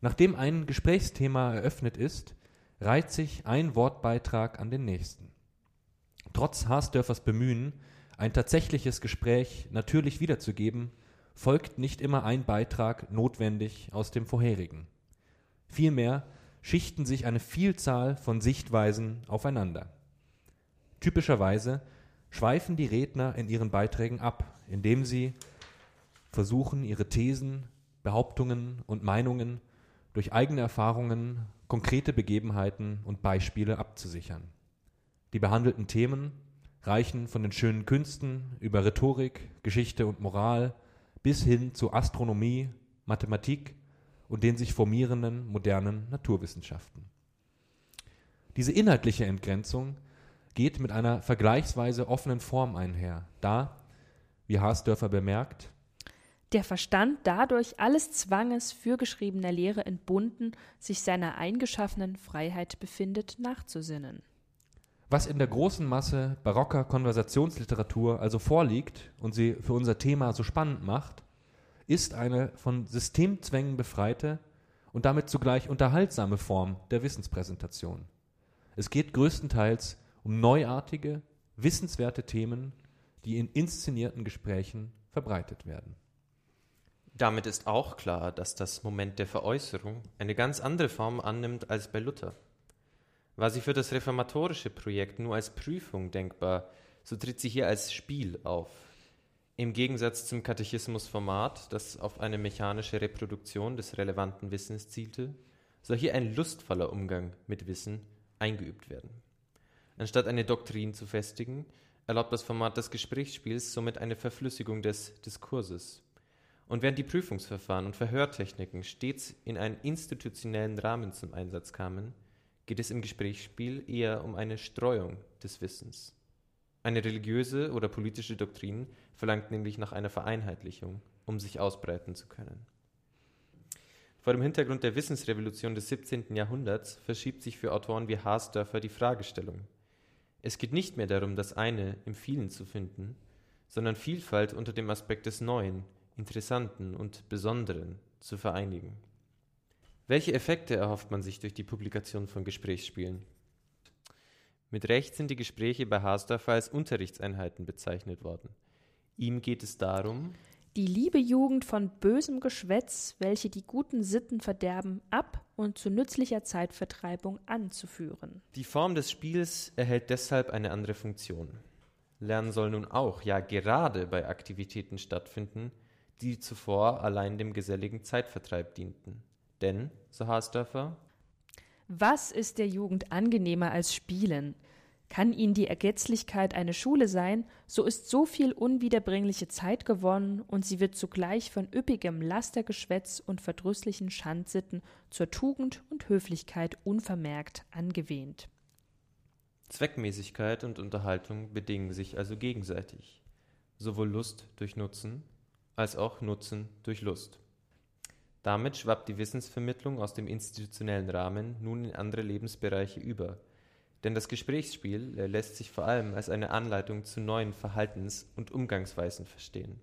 Nachdem ein Gesprächsthema eröffnet ist, reiht sich ein Wortbeitrag an den nächsten. Trotz Haasdörfers Bemühen, ein tatsächliches Gespräch natürlich wiederzugeben, folgt nicht immer ein Beitrag notwendig aus dem vorherigen. Vielmehr schichten sich eine Vielzahl von Sichtweisen aufeinander. Typischerweise schweifen die Redner in ihren Beiträgen ab, indem sie versuchen, ihre Thesen, Behauptungen und Meinungen durch eigene Erfahrungen, konkrete Begebenheiten und Beispiele abzusichern. Die behandelten Themen reichen von den schönen Künsten über Rhetorik, Geschichte und Moral bis hin zu Astronomie, Mathematik und den sich formierenden modernen Naturwissenschaften. Diese inhaltliche Entgrenzung geht mit einer vergleichsweise offenen Form einher, da, wie Haasdörfer bemerkt, der Verstand dadurch alles Zwanges fürgeschriebener Lehre entbunden, sich seiner eingeschaffenen Freiheit befindet, nachzusinnen. Was in der großen Masse barocker Konversationsliteratur also vorliegt und sie für unser Thema so spannend macht, ist eine von Systemzwängen befreite und damit zugleich unterhaltsame Form der Wissenspräsentation. Es geht größtenteils um neuartige, wissenswerte Themen, die in inszenierten Gesprächen verbreitet werden. Damit ist auch klar, dass das Moment der Veräußerung eine ganz andere Form annimmt als bei Luther. War sie für das reformatorische Projekt nur als Prüfung denkbar, so tritt sie hier als Spiel auf. Im Gegensatz zum Katechismusformat, das auf eine mechanische Reproduktion des relevanten Wissens zielte, soll hier ein lustvoller Umgang mit Wissen eingeübt werden. Anstatt eine Doktrin zu festigen, erlaubt das Format des Gesprächsspiels somit eine Verflüssigung des Diskurses. Und während die Prüfungsverfahren und Verhörtechniken stets in einen institutionellen Rahmen zum Einsatz kamen, geht es im Gesprächsspiel eher um eine Streuung des Wissens. Eine religiöse oder politische Doktrin verlangt nämlich nach einer Vereinheitlichung, um sich ausbreiten zu können. Vor dem Hintergrund der Wissensrevolution des 17. Jahrhunderts verschiebt sich für Autoren wie Haasdörfer die Fragestellung. Es geht nicht mehr darum, das eine im vielen zu finden, sondern Vielfalt unter dem Aspekt des Neuen, Interessanten und Besonderen zu vereinigen. Welche Effekte erhofft man sich durch die Publikation von Gesprächsspielen? Mit Recht sind die Gespräche bei Haasdorfer als Unterrichtseinheiten bezeichnet worden. Ihm geht es darum, die liebe Jugend von bösem Geschwätz, welche die guten Sitten verderben, ab und zu nützlicher Zeitvertreibung anzuführen. Die Form des Spiels erhält deshalb eine andere Funktion. Lernen soll nun auch, ja gerade bei Aktivitäten stattfinden, die zuvor allein dem geselligen Zeitvertreib dienten. Denn, so Haasdörfer, was ist der Jugend angenehmer als Spielen? Kann ihnen die Ergetzlichkeit eine Schule sein, so ist so viel unwiederbringliche Zeit gewonnen, und sie wird zugleich von üppigem Lastergeschwätz und verdrüßlichen Schandsitten zur Tugend und Höflichkeit unvermerkt angewähnt. Zweckmäßigkeit und Unterhaltung bedingen sich also gegenseitig, sowohl Lust durch Nutzen als auch Nutzen durch Lust. Damit schwappt die Wissensvermittlung aus dem institutionellen Rahmen nun in andere Lebensbereiche über, denn das Gesprächsspiel lässt sich vor allem als eine Anleitung zu neuen Verhaltens- und Umgangsweisen verstehen.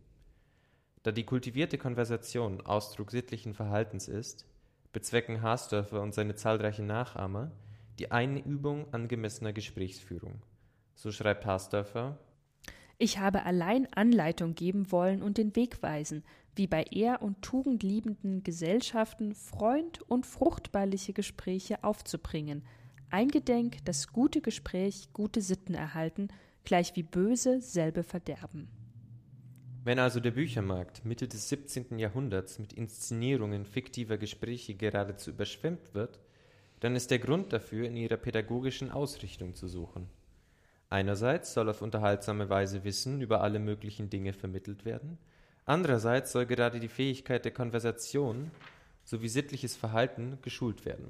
Da die kultivierte Konversation Ausdruck sittlichen Verhaltens ist, bezwecken Haasdörfer und seine zahlreichen Nachahmer die Einübung angemessener Gesprächsführung. So schreibt Haasdörfer Ich habe allein Anleitung geben wollen und den Weg weisen, wie bei ehr- und tugendliebenden Gesellschaften freund- und fruchtbarliche Gespräche aufzubringen – eingedenk das gute Gespräch gute Sitten erhalten, gleich wie böse selbe verderben. Wenn also der Büchermarkt Mitte des 17. Jahrhunderts mit Inszenierungen fiktiver Gespräche geradezu überschwemmt wird, dann ist der Grund dafür in ihrer pädagogischen Ausrichtung zu suchen. Einerseits soll auf unterhaltsame Weise Wissen über alle möglichen Dinge vermittelt werden, andererseits soll gerade die Fähigkeit der Konversation sowie sittliches Verhalten geschult werden.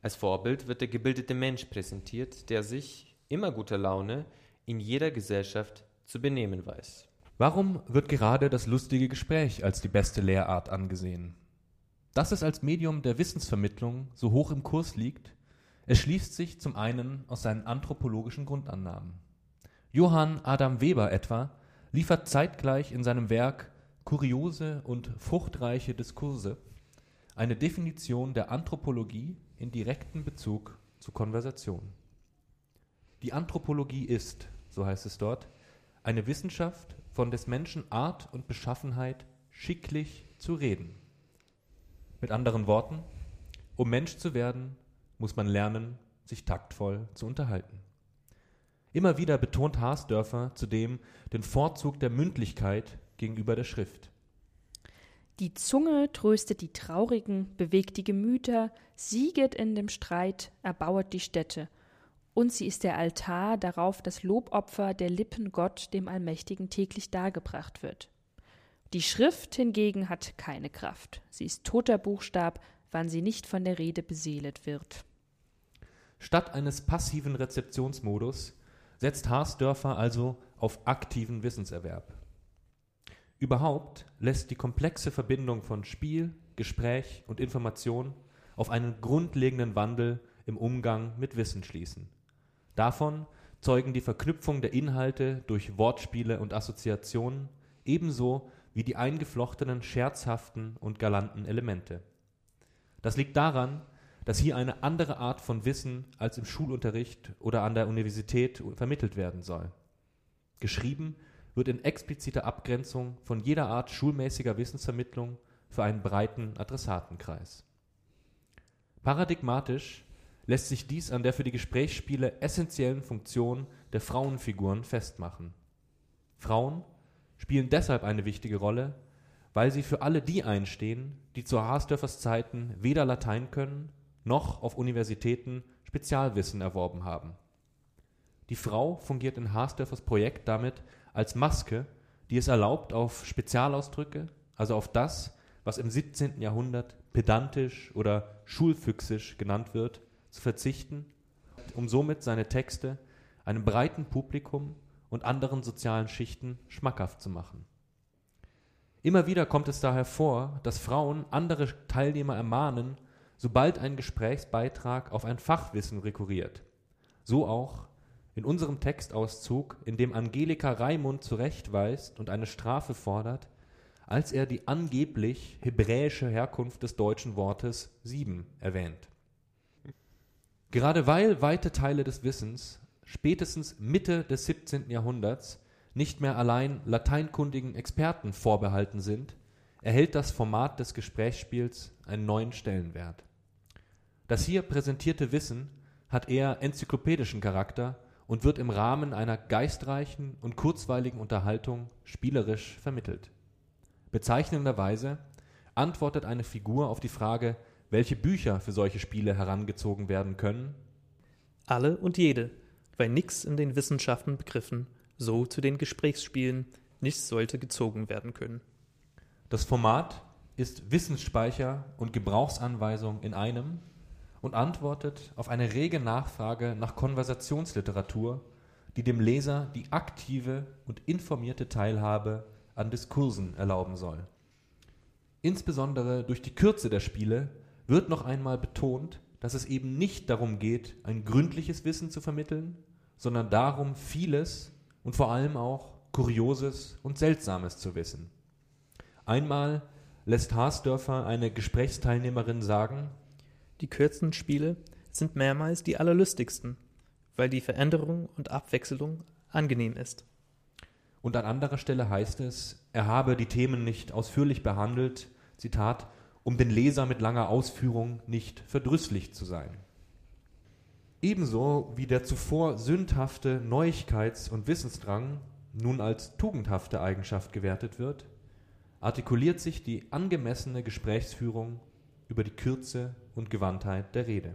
Als Vorbild wird der gebildete Mensch präsentiert, der sich, immer guter Laune, in jeder Gesellschaft zu benehmen weiß. Warum wird gerade das lustige Gespräch als die beste Lehrart angesehen? Dass es als Medium der Wissensvermittlung so hoch im Kurs liegt, erschließt sich zum einen aus seinen anthropologischen Grundannahmen. Johann Adam Weber etwa liefert zeitgleich in seinem Werk Kuriose und fruchtreiche Diskurse eine Definition der Anthropologie in direkten Bezug zu Konversation. Die Anthropologie ist, so heißt es dort, eine Wissenschaft von des Menschen Art und Beschaffenheit schicklich zu reden. Mit anderen Worten, um Mensch zu werden, muss man lernen, sich taktvoll zu unterhalten. Immer wieder betont Haasdörfer zudem den Vorzug der Mündlichkeit gegenüber der Schrift. Die Zunge tröstet die Traurigen, bewegt die Gemüter, sieget in dem Streit, erbauet die Städte. Und sie ist der Altar, darauf das Lobopfer der Lippen Gott dem Allmächtigen täglich dargebracht wird. Die Schrift hingegen hat keine Kraft. Sie ist toter Buchstab, wann sie nicht von der Rede beseelt wird. Statt eines passiven Rezeptionsmodus setzt Haasdörfer also auf aktiven Wissenserwerb. Überhaupt lässt die komplexe Verbindung von Spiel, Gespräch und Information auf einen grundlegenden Wandel im Umgang mit Wissen schließen. Davon zeugen die Verknüpfung der Inhalte durch Wortspiele und Assoziationen ebenso wie die eingeflochtenen scherzhaften und galanten Elemente. Das liegt daran, dass hier eine andere Art von Wissen als im Schulunterricht oder an der Universität vermittelt werden soll. Geschrieben wird in expliziter Abgrenzung von jeder Art schulmäßiger Wissensvermittlung für einen breiten Adressatenkreis. Paradigmatisch lässt sich dies an der für die Gesprächsspiele essentiellen Funktion der Frauenfiguren festmachen. Frauen spielen deshalb eine wichtige Rolle, weil sie für alle die einstehen, die zu Haasdörfers Zeiten weder Latein können, noch auf Universitäten Spezialwissen erworben haben. Die Frau fungiert in Haasdörfers Projekt damit als Maske, die es erlaubt, auf Spezialausdrücke, also auf das, was im 17. Jahrhundert pedantisch oder schulfüchsisch genannt wird, zu verzichten, um somit seine Texte einem breiten Publikum und anderen sozialen Schichten schmackhaft zu machen. Immer wieder kommt es daher vor, dass Frauen andere Teilnehmer ermahnen, sobald ein Gesprächsbeitrag auf ein Fachwissen rekurriert. So auch in unserem Textauszug, in dem Angelika Raimund zurechtweist und eine Strafe fordert, als er die angeblich hebräische Herkunft des deutschen Wortes sieben erwähnt. Gerade weil weite Teile des Wissens spätestens Mitte des 17. Jahrhunderts nicht mehr allein lateinkundigen Experten vorbehalten sind, erhält das Format des Gesprächsspiels einen neuen Stellenwert. Das hier präsentierte Wissen hat eher enzyklopädischen Charakter und wird im Rahmen einer geistreichen und kurzweiligen Unterhaltung spielerisch vermittelt. Bezeichnenderweise antwortet eine Figur auf die Frage, welche Bücher für solche Spiele herangezogen werden können. Alle und jede. weil nix in den Wissenschaften begriffen, so zu den Gesprächsspielen nicht sollte gezogen werden können. Das Format ist Wissensspeicher und Gebrauchsanweisung in einem und antwortet auf eine rege Nachfrage nach Konversationsliteratur, die dem Leser die aktive und informierte Teilhabe an Diskursen erlauben soll. Insbesondere durch die Kürze der Spiele wird noch einmal betont, dass es eben nicht darum geht, ein gründliches Wissen zu vermitteln, sondern darum, vieles und vor allem auch Kurioses und Seltsames zu wissen. Einmal lässt Haasdörfer eine Gesprächsteilnehmerin sagen, Die kürzen Spiele sind mehrmals die allerlustigsten, weil die Veränderung und Abwechslung angenehm ist. Und an anderer Stelle heißt es, er habe die Themen nicht ausführlich behandelt, Zitat, um den Leser mit langer Ausführung nicht verdrüßlich zu sein. Ebenso wie der zuvor sündhafte Neuigkeits- und Wissensdrang nun als tugendhafte Eigenschaft gewertet wird, artikuliert sich die angemessene Gesprächsführung über die Kürze und Gewandtheit der Rede.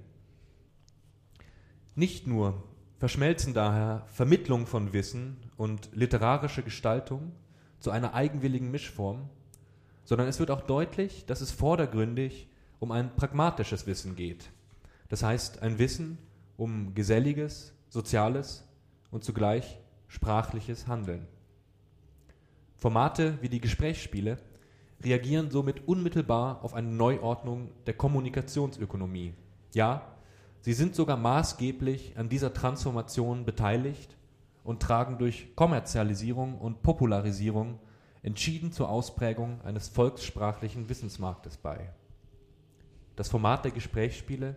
Nicht nur verschmelzen daher Vermittlung von Wissen und literarische Gestaltung zu einer eigenwilligen Mischform, sondern es wird auch deutlich, dass es vordergründig um ein pragmatisches Wissen geht. Das heißt, ein Wissen um geselliges, soziales und zugleich sprachliches Handeln. Formate wie die Gesprächsspiele reagieren somit unmittelbar auf eine Neuordnung der Kommunikationsökonomie. Ja, sie sind sogar maßgeblich an dieser Transformation beteiligt und tragen durch Kommerzialisierung und Popularisierung entschieden zur Ausprägung eines volkssprachlichen Wissensmarktes bei. Das Format der Gesprächsspiele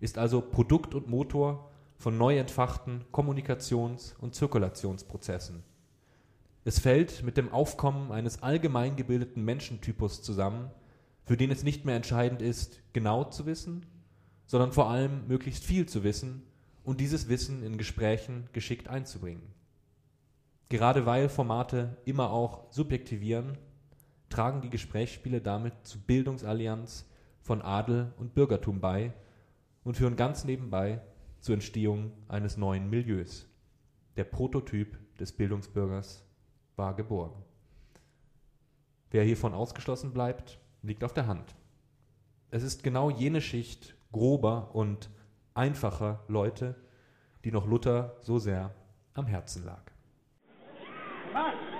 ist also Produkt und Motor von neu entfachten Kommunikations- und Zirkulationsprozessen. Es fällt mit dem Aufkommen eines allgemein gebildeten Menschentypus zusammen, für den es nicht mehr entscheidend ist, genau zu wissen, sondern vor allem möglichst viel zu wissen und dieses Wissen in Gesprächen geschickt einzubringen. Gerade weil Formate immer auch subjektivieren, tragen die Gesprächsspiele damit zur Bildungsallianz von Adel und Bürgertum bei und führen ganz nebenbei zur Entstehung eines neuen Milieus. Der Prototyp des Bildungsbürgers war geboren. Wer hiervon ausgeschlossen bleibt, liegt auf der Hand. Es ist genau jene Schicht grober und einfacher Leute, die noch Luther so sehr am Herzen lag. Akt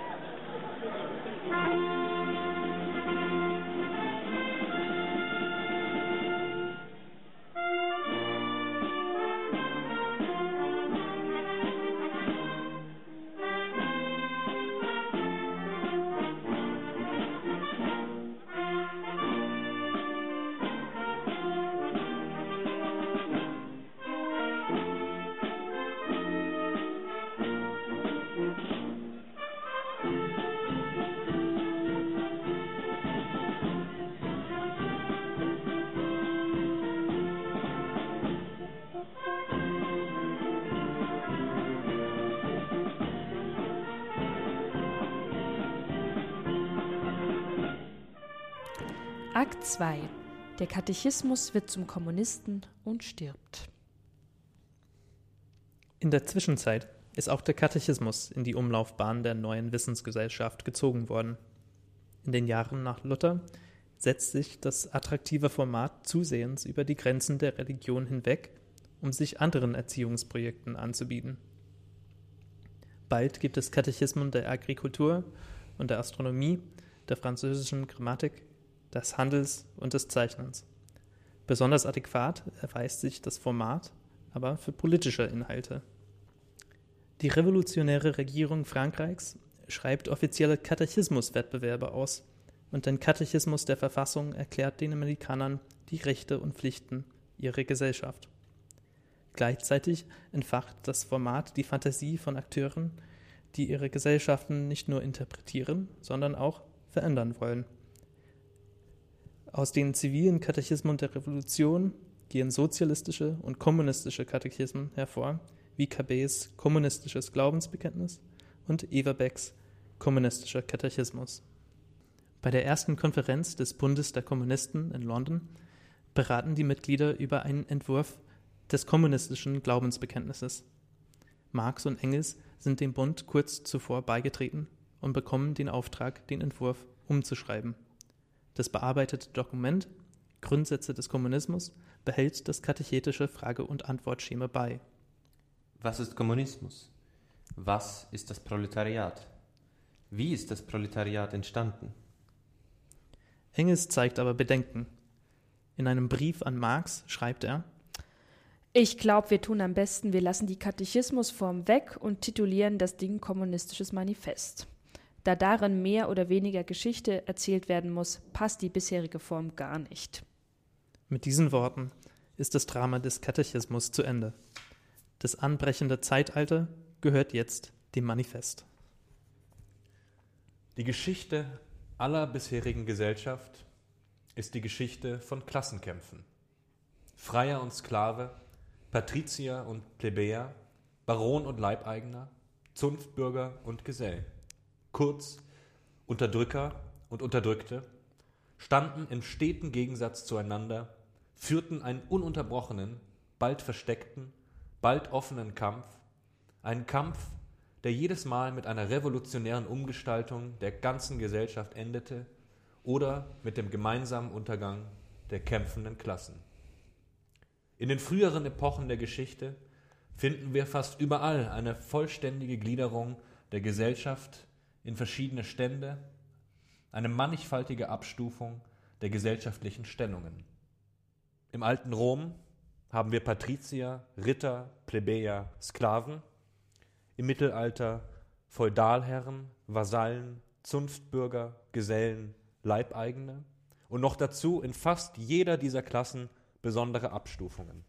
2. Der Katechismus wird zum Kommunisten und stirbt. In der Zwischenzeit ist auch der Katechismus in die Umlaufbahn der neuen Wissensgesellschaft gezogen worden. In den Jahren nach Luther setzt sich das attraktive Format zusehends über die Grenzen der Religion hinweg, um sich anderen Erziehungsprojekten anzubieten. Bald gibt es Katechismen der Agrikultur und der Astronomie, der französischen Grammatik, des Handels und des Zeichnens. Besonders adäquat erweist sich das Format aber für politische Inhalte. Die revolutionäre Regierung Frankreichs schreibt offizielle Katechismuswettbewerbe aus und ein Katechismus der Verfassung erklärt den Amerikanern die Rechte und Pflichten ihrer Gesellschaft. Gleichzeitig entfacht das Format die Fantasie von Akteuren, die ihre Gesellschaften nicht nur interpretieren, sondern auch verändern wollen. Aus den zivilen Katechismen der Revolution gehen sozialistische und kommunistische Katechismen hervor, wie Cabets kommunistisches Glaubensbekenntnis und Everbecks kommunistischer Katechismus. Bei der ersten Konferenz des Bundes der Kommunisten in London beraten die Mitglieder über einen Entwurf des kommunistischen Glaubensbekenntnisses. Marx und Engels sind dem Bund kurz zuvor beigetreten und bekommen den Auftrag, den Entwurf umzuschreiben. Das bearbeitete Dokument Grundsätze des Kommunismus behält das katechetische Frage- und Antwortschema bei. Was ist Kommunismus? Was ist das Proletariat? Wie ist das Proletariat entstanden? Engels zeigt aber Bedenken. In einem Brief an Marx schreibt er Ich glaube, wir tun am besten, wir lassen die Katechismusform weg und titulieren das Ding Kommunistisches Manifest. Da darin mehr oder weniger Geschichte erzählt werden muss, passt die bisherige Form gar nicht. Mit diesen Worten ist das Drama des Katechismus zu Ende. Das anbrechende Zeitalter gehört jetzt dem Manifest. Die Geschichte aller bisherigen Gesellschaft ist die Geschichte von Klassenkämpfen. Freier und Sklave, Patrizier und Plebejer, Baron und Leibeigener, Zunftbürger und Gesell. Kurz, Unterdrücker und Unterdrückte standen im steten Gegensatz zueinander, führten einen ununterbrochenen, bald versteckten, bald offenen Kampf, einen Kampf, der jedes Mal mit einer revolutionären Umgestaltung der ganzen Gesellschaft endete oder mit dem gemeinsamen Untergang der kämpfenden Klassen. In den früheren Epochen der Geschichte finden wir fast überall eine vollständige Gliederung der Gesellschaft in verschiedene Stände, eine mannigfaltige Abstufung der gesellschaftlichen Stellungen. Im alten Rom haben wir Patrizier, Ritter, Plebejer, Sklaven, im Mittelalter Feudalherren, Vasallen, Zunftbürger, Gesellen, Leibeigene und noch dazu in fast jeder dieser Klassen besondere Abstufungen.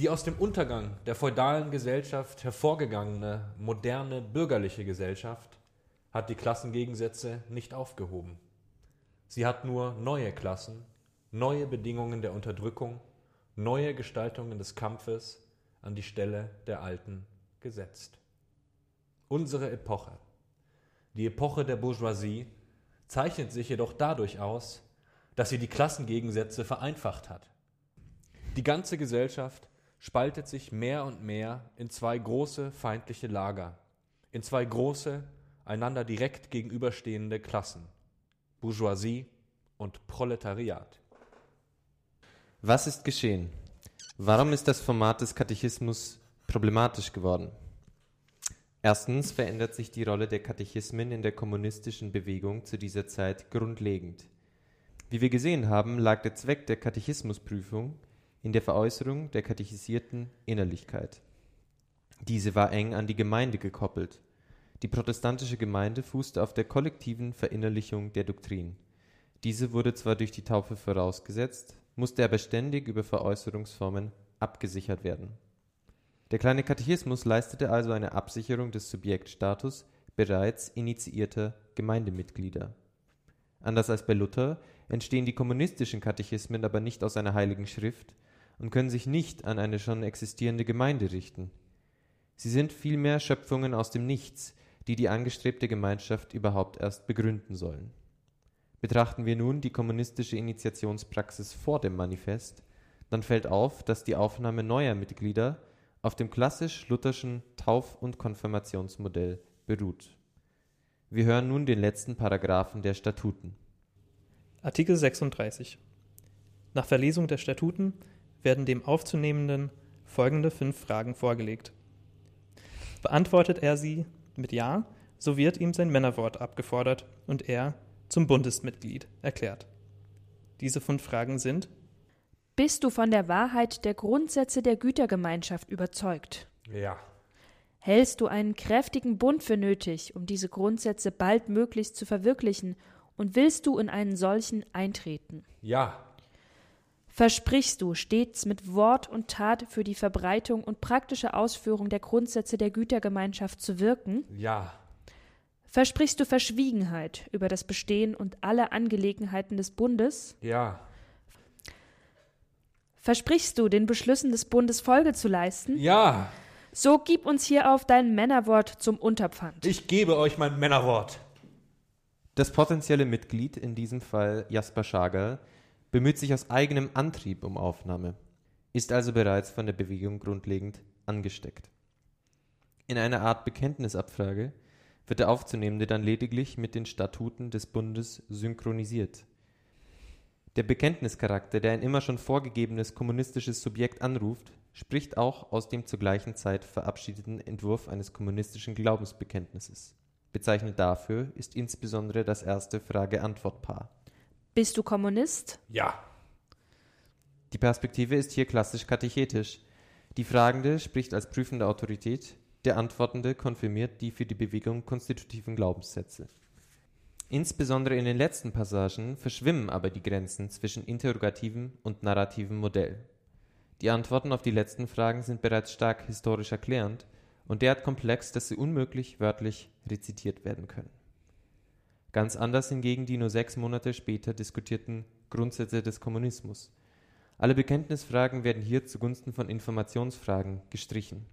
Die aus dem Untergang der feudalen Gesellschaft hervorgegangene moderne bürgerliche Gesellschaft hat die Klassengegensätze nicht aufgehoben. Sie hat nur neue Klassen, neue Bedingungen der Unterdrückung, neue Gestaltungen des Kampfes an die Stelle der alten gesetzt. Unsere Epoche, die Epoche der Bourgeoisie, zeichnet sich jedoch dadurch aus, dass sie die Klassengegensätze vereinfacht hat. Die ganze Gesellschaft spaltet sich mehr und mehr in zwei große feindliche Lager, in zwei große, einander direkt gegenüberstehende Klassen, Bourgeoisie und Proletariat. Was ist geschehen? Warum ist das Format des Katechismus problematisch geworden? Erstens verändert sich die Rolle der Katechismen in der kommunistischen Bewegung zu dieser Zeit grundlegend. Wie wir gesehen haben, lag der Zweck der Katechismusprüfung in der Veräußerung der katechisierten Innerlichkeit. Diese war eng an die Gemeinde gekoppelt. Die protestantische Gemeinde fußte auf der kollektiven Verinnerlichung der Doktrin. Diese wurde zwar durch die Taufe vorausgesetzt, musste aber ständig über Veräußerungsformen abgesichert werden. Der kleine Katechismus leistete also eine Absicherung des Subjektstatus bereits initiierter Gemeindemitglieder. Anders als bei Luther entstehen die kommunistischen Katechismen aber nicht aus einer heiligen Schrift und können sich nicht an eine schon existierende Gemeinde richten. Sie sind vielmehr Schöpfungen aus dem Nichts, die die angestrebte Gemeinschaft überhaupt erst begründen sollen. Betrachten wir nun die kommunistische Initiationspraxis vor dem Manifest, dann fällt auf, dass die Aufnahme neuer Mitglieder auf dem klassisch-lutherschen Tauf- und Konfirmationsmodell beruht. Wir hören nun den letzten Paragraphen der Statuten. Artikel 36. Nach Verlesung der Statuten werden dem Aufzunehmenden folgende fünf Fragen vorgelegt. Beantwortet er sie mit Ja, so wird ihm sein Männerwort abgefordert und er zum Bundesmitglied erklärt. Diese fünf Fragen sind Bist du von der Wahrheit der Grundsätze der Gütergemeinschaft überzeugt? Ja. Hältst du einen kräftigen Bund für nötig, um diese Grundsätze baldmöglichst zu verwirklichen, und willst du in einen solchen eintreten? Ja. Versprichst du stets mit Wort und Tat für die Verbreitung und praktische Ausführung der Grundsätze der Gütergemeinschaft zu wirken? Ja. Versprichst du Verschwiegenheit über das Bestehen und alle Angelegenheiten des Bundes? Ja. Versprichst du, den Beschlüssen des Bundes Folge zu leisten? Ja. So gib uns hierauf dein Männerwort zum Unterpfand. Ich gebe euch mein Männerwort. Das potenzielle Mitglied, in diesem Fall Jasper Schagerl, bemüht sich aus eigenem Antrieb um Aufnahme, ist also bereits von der Bewegung grundlegend angesteckt. In einer Art Bekenntnisabfrage wird der Aufzunehmende dann lediglich mit den Statuten des Bundes synchronisiert. Der Bekenntnischarakter, der ein immer schon vorgegebenes kommunistisches Subjekt anruft, spricht auch aus dem zur gleichen Zeit verabschiedeten Entwurf eines kommunistischen Glaubensbekenntnisses. Bezeichnend dafür ist insbesondere das erste Frage-Antwort-Paar. Bist du Kommunist? Ja. Die Perspektive ist hier klassisch katechetisch. Die Fragende spricht als prüfende Autorität, der Antwortende konfirmiert die für die Bewegung konstitutiven Glaubenssätze. Insbesondere in den letzten Passagen verschwimmen aber die Grenzen zwischen interrogativem und narrativem Modell. Die Antworten auf die letzten Fragen sind bereits stark historisch erklärend und derart komplex, dass sie unmöglich wörtlich rezitiert werden können. Ganz anders hingegen die nur sechs Monate später diskutierten Grundsätze des Kommunismus. Alle Bekenntnisfragen werden hier zugunsten von Informationsfragen gestrichen.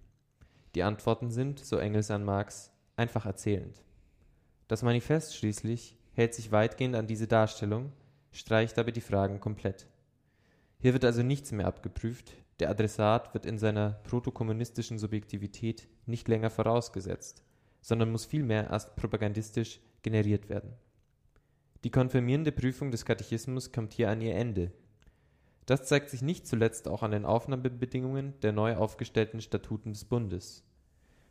Die Antworten sind, so Engels an Marx, einfach erzählend. Das Manifest schließlich hält sich weitgehend an diese Darstellung, streicht aber die Fragen komplett. Hier wird also nichts mehr abgeprüft, der Adressat wird in seiner protokommunistischen Subjektivität nicht länger vorausgesetzt, sondern muss vielmehr erst propagandistisch generiert werden. Die konfirmierende Prüfung des Katechismus kommt hier an ihr Ende. Das zeigt sich nicht zuletzt auch an den Aufnahmebedingungen der neu aufgestellten Statuten des Bundes.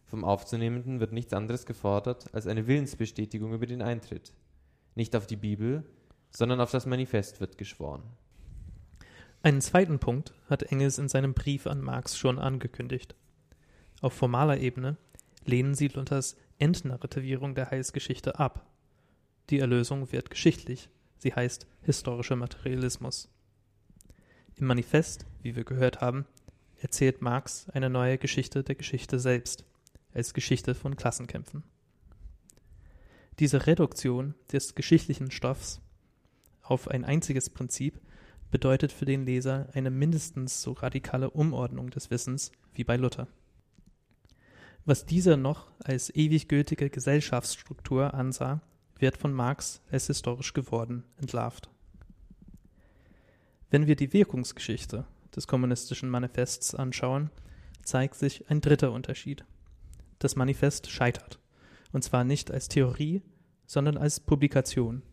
Vom Aufzunehmenden wird nichts anderes gefordert als eine Willensbestätigung über den Eintritt. Nicht auf die Bibel, sondern auf das Manifest wird geschworen. Einen zweiten Punkt hat Engels in seinem Brief an Marx schon angekündigt. Auf formaler Ebene lehnen sie Luthers Entnarrativierung der Heilsgeschichte ab. Die Erlösung wird geschichtlich, sie heißt historischer Materialismus. Im Manifest, wie wir gehört haben, erzählt Marx eine neue Geschichte der Geschichte selbst, als Geschichte von Klassenkämpfen. Diese Reduktion des geschichtlichen Stoffs auf ein einziges Prinzip bedeutet für den Leser eine mindestens so radikale Umordnung des Wissens wie bei Luther. Was dieser noch als ewig gültige Gesellschaftsstruktur ansah, wird von Marx als historisch geworden entlarvt. Wenn wir die Wirkungsgeschichte des kommunistischen Manifests anschauen, zeigt sich ein dritter Unterschied. Das Manifest scheitert, und zwar nicht als Theorie, sondern als Publikation.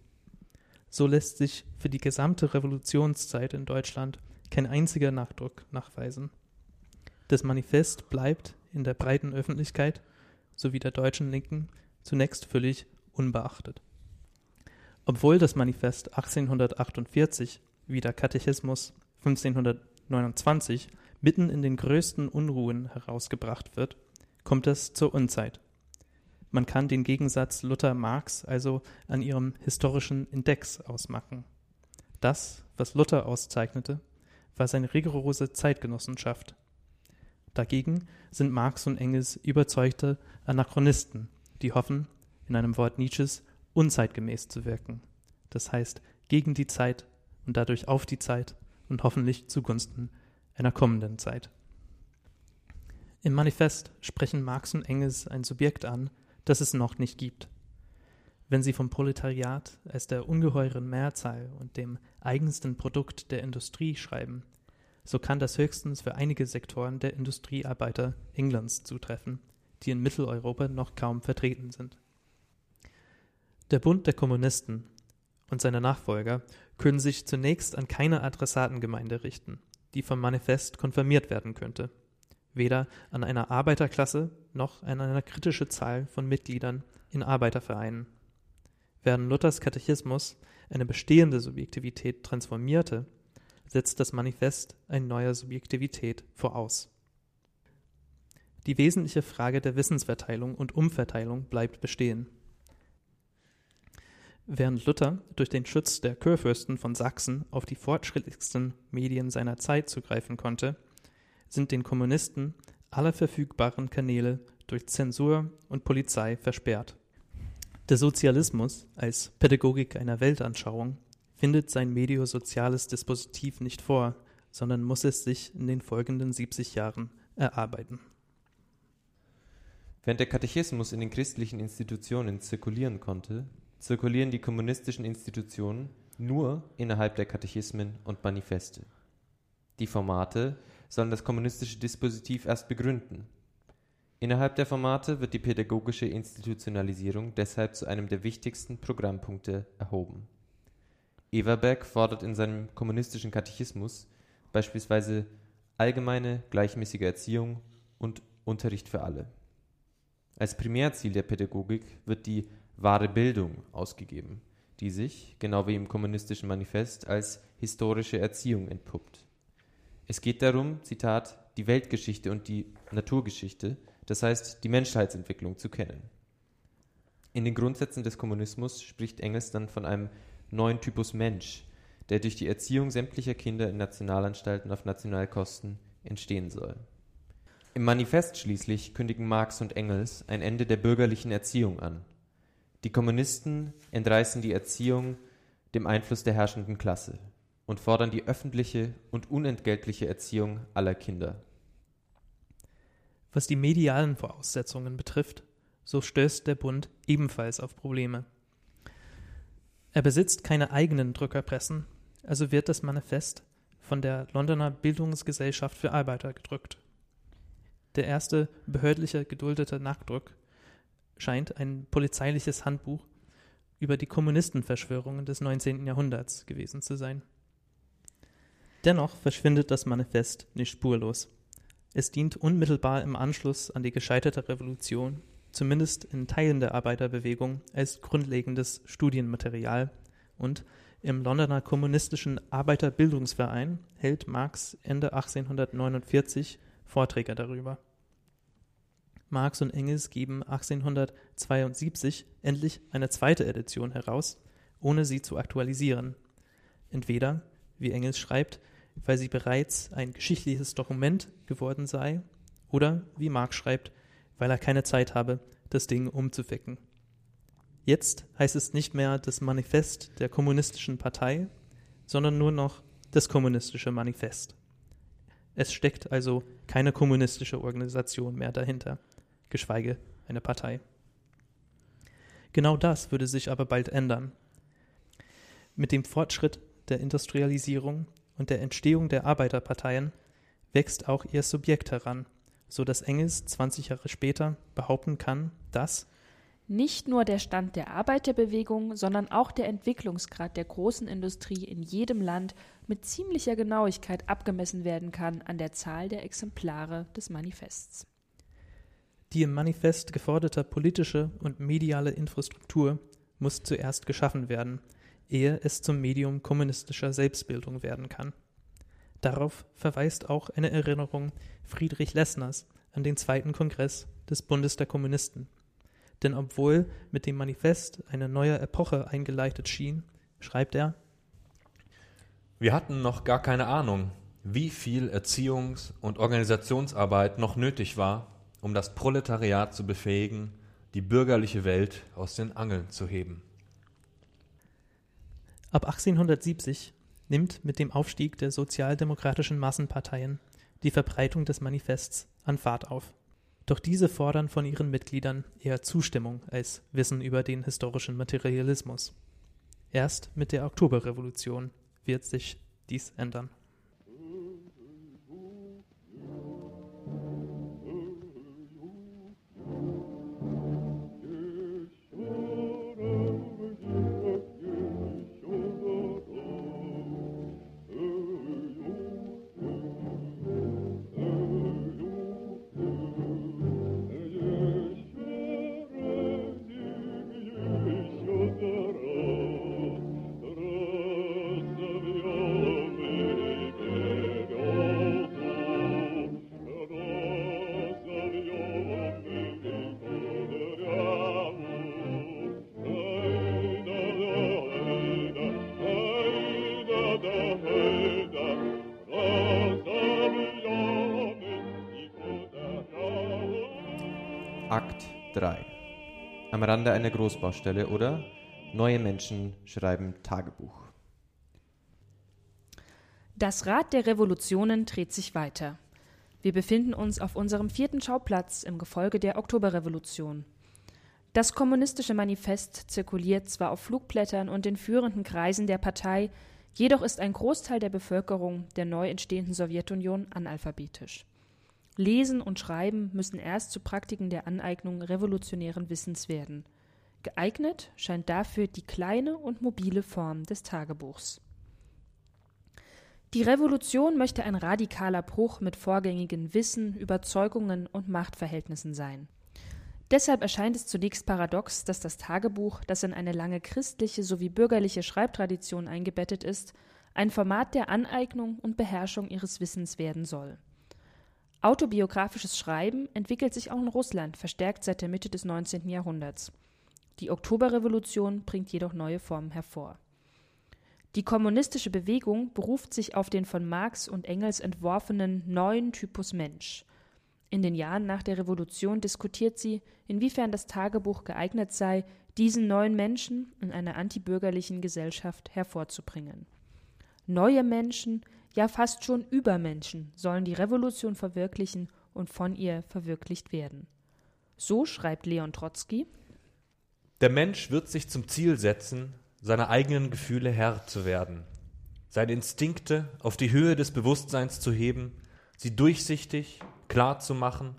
So lässt sich für die gesamte Revolutionszeit in Deutschland kein einziger Nachdruck nachweisen. Das Manifest bleibt in der breiten Öffentlichkeit sowie der deutschen Linken zunächst völlig unbeachtet. Obwohl das Manifest 1848 wie der Katechismus 1529 mitten in den größten Unruhen herausgebracht wird, kommt es zur Unzeit. Man kann den Gegensatz Luther-Marx also an ihrem historischen Index ausmachen. Das, was Luther auszeichnete, war seine rigorose Zeitgenossenschaft. Dagegen sind Marx und Engels überzeugte Anachronisten, die hoffen, in einem Wort Nietzsches, unzeitgemäß zu wirken. Das heißt, gegen die Zeit und dadurch auf die Zeit und hoffentlich zugunsten einer kommenden Zeit. Im Manifest sprechen Marx und Engels ein Subjekt an, das es noch nicht gibt. Wenn sie vom Proletariat als der ungeheuren Mehrzahl und dem eigensten Produkt der Industrie schreiben, so kann das höchstens für einige Sektoren der Industriearbeiter Englands zutreffen, die in Mitteleuropa noch kaum vertreten sind. Der Bund der Kommunisten und seine Nachfolger können sich zunächst an keine Adressatengemeinde richten, die vom Manifest konfirmiert werden könnte weder an einer Arbeiterklasse noch an eine kritische Zahl von Mitgliedern in Arbeitervereinen. Während Luthers Katechismus eine bestehende Subjektivität transformierte, setzt das Manifest eine neue Subjektivität voraus. Die wesentliche Frage der Wissensverteilung und Umverteilung bleibt bestehen. Während Luther durch den Schutz der Kurfürsten von Sachsen auf die fortschrittlichsten Medien seiner Zeit zugreifen konnte, sind den Kommunisten alle verfügbaren Kanäle durch Zensur und Polizei versperrt. Der Sozialismus als Pädagogik einer Weltanschauung findet sein mediosoziales Dispositiv nicht vor, sondern muss es sich in den folgenden 70 Jahren erarbeiten. Während der Katechismus in den christlichen Institutionen zirkulieren konnte, zirkulieren die kommunistischen Institutionen nur innerhalb der Katechismen und Manifeste. Die Formate sollen das kommunistische Dispositiv erst begründen. Innerhalb der Formate wird die pädagogische Institutionalisierung deshalb zu einem der wichtigsten Programmpunkte erhoben. Everbeck fordert in seinem Kommunistischen Katechismus beispielsweise allgemeine, gleichmäßige Erziehung und Unterricht für alle. Als Primärziel der Pädagogik wird die wahre Bildung ausgegeben, die sich, genau wie im Kommunistischen Manifest, als historische Erziehung entpuppt. Es geht darum, Zitat, die Weltgeschichte und die Naturgeschichte, das heißt die Menschheitsentwicklung zu kennen. In den Grundsätzen des Kommunismus spricht Engels dann von einem neuen Typus Mensch, der durch die Erziehung sämtlicher Kinder in Nationalanstalten auf Nationalkosten entstehen soll. Im Manifest schließlich kündigen Marx und Engels ein Ende der bürgerlichen Erziehung an. Die Kommunisten entreißen die Erziehung dem Einfluss der herrschenden Klasse und fordern die öffentliche und unentgeltliche Erziehung aller Kinder. Was die medialen Voraussetzungen betrifft, so stößt der Bund ebenfalls auf Probleme. Er besitzt keine eigenen Drückerpressen, also wird das Manifest von der Londoner Bildungsgesellschaft für Arbeiter gedrückt. Der erste behördliche geduldete Nachdruck scheint ein polizeiliches Handbuch über die Kommunistenverschwörungen des 19. Jahrhunderts gewesen zu sein. Dennoch verschwindet das Manifest nicht spurlos. Es dient unmittelbar im Anschluss an die gescheiterte Revolution, zumindest in Teilen der Arbeiterbewegung, als grundlegendes Studienmaterial und im Londoner Kommunistischen Arbeiterbildungsverein hält Marx Ende 1849 Vorträge darüber. Marx und Engels geben 1872 endlich eine zweite Edition heraus, ohne sie zu aktualisieren. Entweder, wie Engels schreibt, weil sie bereits ein geschichtliches Dokument geworden sei, oder, wie Marx schreibt, weil er keine Zeit habe, das Ding umzuficken. Jetzt heißt es nicht mehr das Manifest der Kommunistischen Partei, sondern nur noch das Kommunistische Manifest. Es steckt also keine kommunistische Organisation mehr dahinter, geschweige eine Partei. Genau das würde sich aber bald ändern. Mit dem Fortschritt der Industrialisierung und der Entstehung der Arbeiterparteien wächst auch ihr Subjekt heran, so dass Engels 20 Jahre später behaupten kann, dass nicht nur der Stand der Arbeiterbewegung, sondern auch der Entwicklungsgrad der großen Industrie in jedem Land mit ziemlicher Genauigkeit abgemessen werden kann an der Zahl der Exemplare des Manifests. Die im Manifest geforderte politische und mediale Infrastruktur muss zuerst geschaffen werden, ehe es zum Medium kommunistischer Selbstbildung werden kann. Darauf verweist auch eine Erinnerung Friedrich Lessners an den zweiten Kongress des Bundes der Kommunisten. Denn obwohl mit dem Manifest eine neue Epoche eingeleitet schien, schreibt er Wir hatten noch gar keine Ahnung, wie viel Erziehungs- und Organisationsarbeit noch nötig war, um das Proletariat zu befähigen, die bürgerliche Welt aus den Angeln zu heben. Ab 1870 nimmt mit dem Aufstieg der sozialdemokratischen Massenparteien die Verbreitung des Manifests an Fahrt auf. Doch diese fordern von ihren Mitgliedern eher Zustimmung als Wissen über den historischen Materialismus. Erst mit der Oktoberrevolution wird sich dies ändern. Rande einer Großbaustelle oder Neue Menschen schreiben Tagebuch. Das Rad der Revolutionen dreht sich weiter. Wir befinden uns auf unserem vierten Schauplatz im Gefolge der Oktoberrevolution. Das kommunistische Manifest zirkuliert zwar auf Flugblättern und in führenden Kreisen der Partei, Jedoch ist ein Großteil der Bevölkerung der neu entstehenden Sowjetunion analphabetisch. Lesen und Schreiben müssen erst zu Praktiken der Aneignung revolutionären Wissens werden. Geeignet scheint dafür die kleine und mobile Form des Tagebuchs. Die Revolution möchte ein radikaler Bruch mit vorgängigen Wissen, Überzeugungen und Machtverhältnissen sein. Deshalb erscheint es zunächst paradox, dass das Tagebuch, das in eine lange christliche sowie bürgerliche Schreibtradition eingebettet ist, ein Format der Aneignung und Beherrschung ihres Wissens werden soll. Autobiografisches Schreiben entwickelt sich auch in Russland verstärkt seit der Mitte des 19. Jahrhunderts. Die Oktoberrevolution bringt jedoch neue Formen hervor. Die kommunistische Bewegung beruft sich auf den von Marx und Engels entworfenen neuen Typus Mensch. In den Jahren nach der Revolution diskutiert sie, inwiefern das Tagebuch geeignet sei, diesen neuen Menschen in einer antibürgerlichen Gesellschaft hervorzubringen. Neue Menschen, ja fast schon Übermenschen, sollen die Revolution verwirklichen und von ihr verwirklicht werden. So schreibt Leon Trotzki Der Mensch wird sich zum Ziel setzen, seiner eigenen Gefühle Herr zu werden, seine Instinkte auf die Höhe des Bewusstseins zu heben, sie durchsichtig, klar zu machen,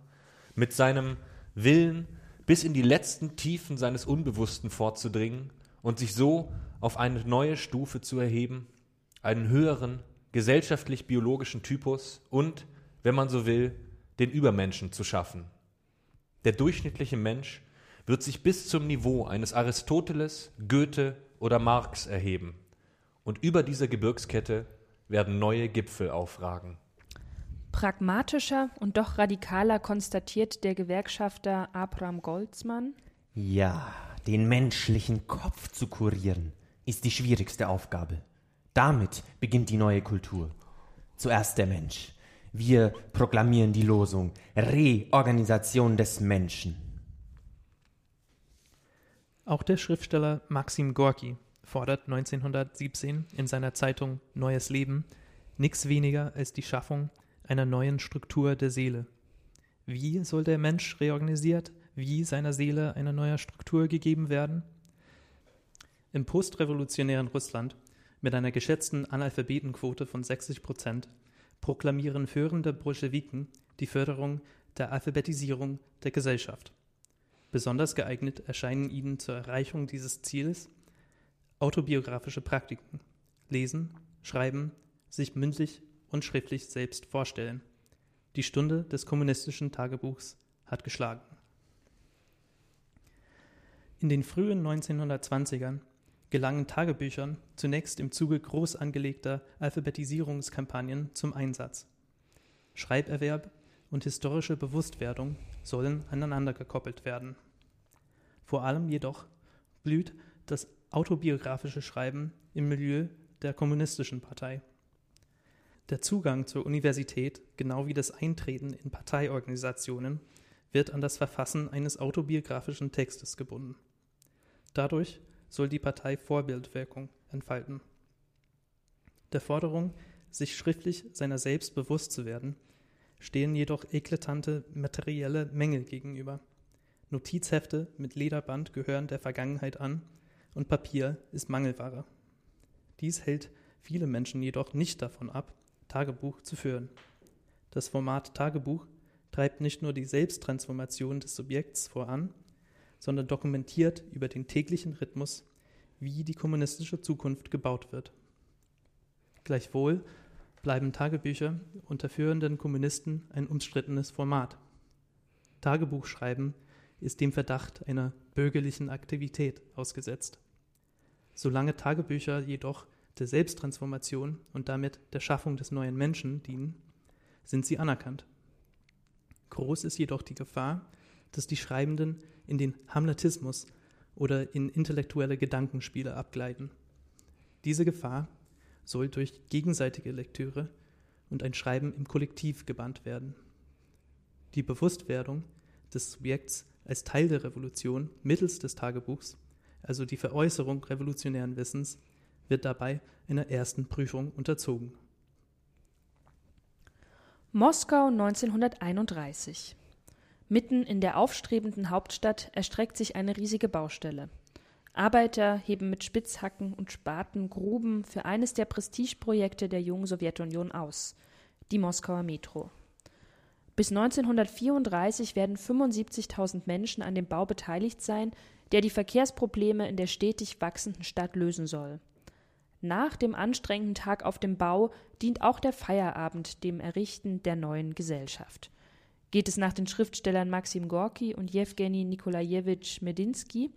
mit seinem Willen bis in die letzten Tiefen seines Unbewussten vorzudringen und sich so auf eine neue Stufe zu erheben, einen höheren, gesellschaftlich-biologischen Typus und, wenn man so will, den Übermenschen zu schaffen. Der durchschnittliche Mensch wird sich bis zum Niveau eines Aristoteles, Goethe oder Marx erheben. Und über dieser Gebirgskette werden neue Gipfel aufragen. Pragmatischer und doch radikaler konstatiert der Gewerkschafter Abraham Goldsmann. Ja, den menschlichen Kopf zu kurieren, ist die schwierigste Aufgabe. Damit beginnt die neue Kultur. Zuerst der Mensch. Wir proklamieren die Losung Reorganisation des Menschen. Auch der Schriftsteller Maxim Gorki fordert 1917 in seiner Zeitung Neues Leben nichts weniger als die Schaffung einer neuen Struktur der Seele. Wie soll der Mensch reorganisiert, wie seiner Seele eine neue Struktur gegeben werden? Im postrevolutionären Russland mit einer geschätzten Analphabetenquote von 60 Prozent proklamieren führende Bolschewiken die Förderung der Alphabetisierung der Gesellschaft. Besonders geeignet erscheinen ihnen zur Erreichung dieses Ziels autobiografische Praktiken, Lesen, Schreiben, sich mündlich und schriftlich selbst vorstellen. Die Stunde des kommunistischen Tagebuchs hat geschlagen. In den frühen 1920ern gelangen Tagebüchern zunächst im Zuge groß angelegter Alphabetisierungskampagnen zum Einsatz. Schreiberwerb und historische Bewusstwerdung sollen aneinander gekoppelt werden. Vor allem jedoch blüht das autobiografische Schreiben im Milieu der kommunistischen Partei. Der Zugang zur Universität, genau wie das Eintreten in Parteiorganisationen, wird an das Verfassen eines autobiografischen Textes gebunden. Dadurch soll die Partei Vorbildwirkung entfalten. Der Forderung, sich schriftlich seiner selbst bewusst zu werden, stehen jedoch eklatante materielle Mängel gegenüber. Notizhefte mit Lederband gehören der Vergangenheit an und Papier ist Mangelware. Dies hält viele Menschen jedoch nicht davon ab, Tagebuch zu führen. Das Format Tagebuch treibt nicht nur die Selbsttransformation des Subjekts voran, sondern dokumentiert über den täglichen Rhythmus, wie die kommunistische Zukunft gebaut wird. Gleichwohl bleiben Tagebücher unter führenden Kommunisten ein umstrittenes Format. Tagebuchschreiben ist dem Verdacht einer bürgerlichen Aktivität ausgesetzt. Solange Tagebücher jedoch der Selbsttransformation und damit der Schaffung des neuen Menschen dienen, sind sie anerkannt. Groß ist jedoch die Gefahr, dass die Schreibenden in den Hamletismus oder in intellektuelle Gedankenspiele abgleiten. Diese Gefahr soll durch gegenseitige Lektüre und ein Schreiben im Kollektiv gebannt werden. Die Bewusstwerdung des Subjekts als Teil der Revolution mittels des Tagebuchs, also die Veräußerung revolutionären Wissens, wird dabei einer ersten Prüfung unterzogen. Moskau 1931 Mitten in der aufstrebenden Hauptstadt erstreckt sich eine riesige Baustelle. Arbeiter heben mit Spitzhacken und Spaten Gruben für eines der Prestigeprojekte der jungen Sowjetunion aus, die Moskauer Metro. Bis 1934 werden 75.000 Menschen an dem Bau beteiligt sein, der die Verkehrsprobleme in der stetig wachsenden Stadt lösen soll. Nach dem anstrengenden Tag auf dem Bau dient auch der Feierabend dem Errichten der neuen Gesellschaft. Geht es nach den Schriftstellern Maxim Gorki und Jewgeni Nikolajewitsch Medinsky,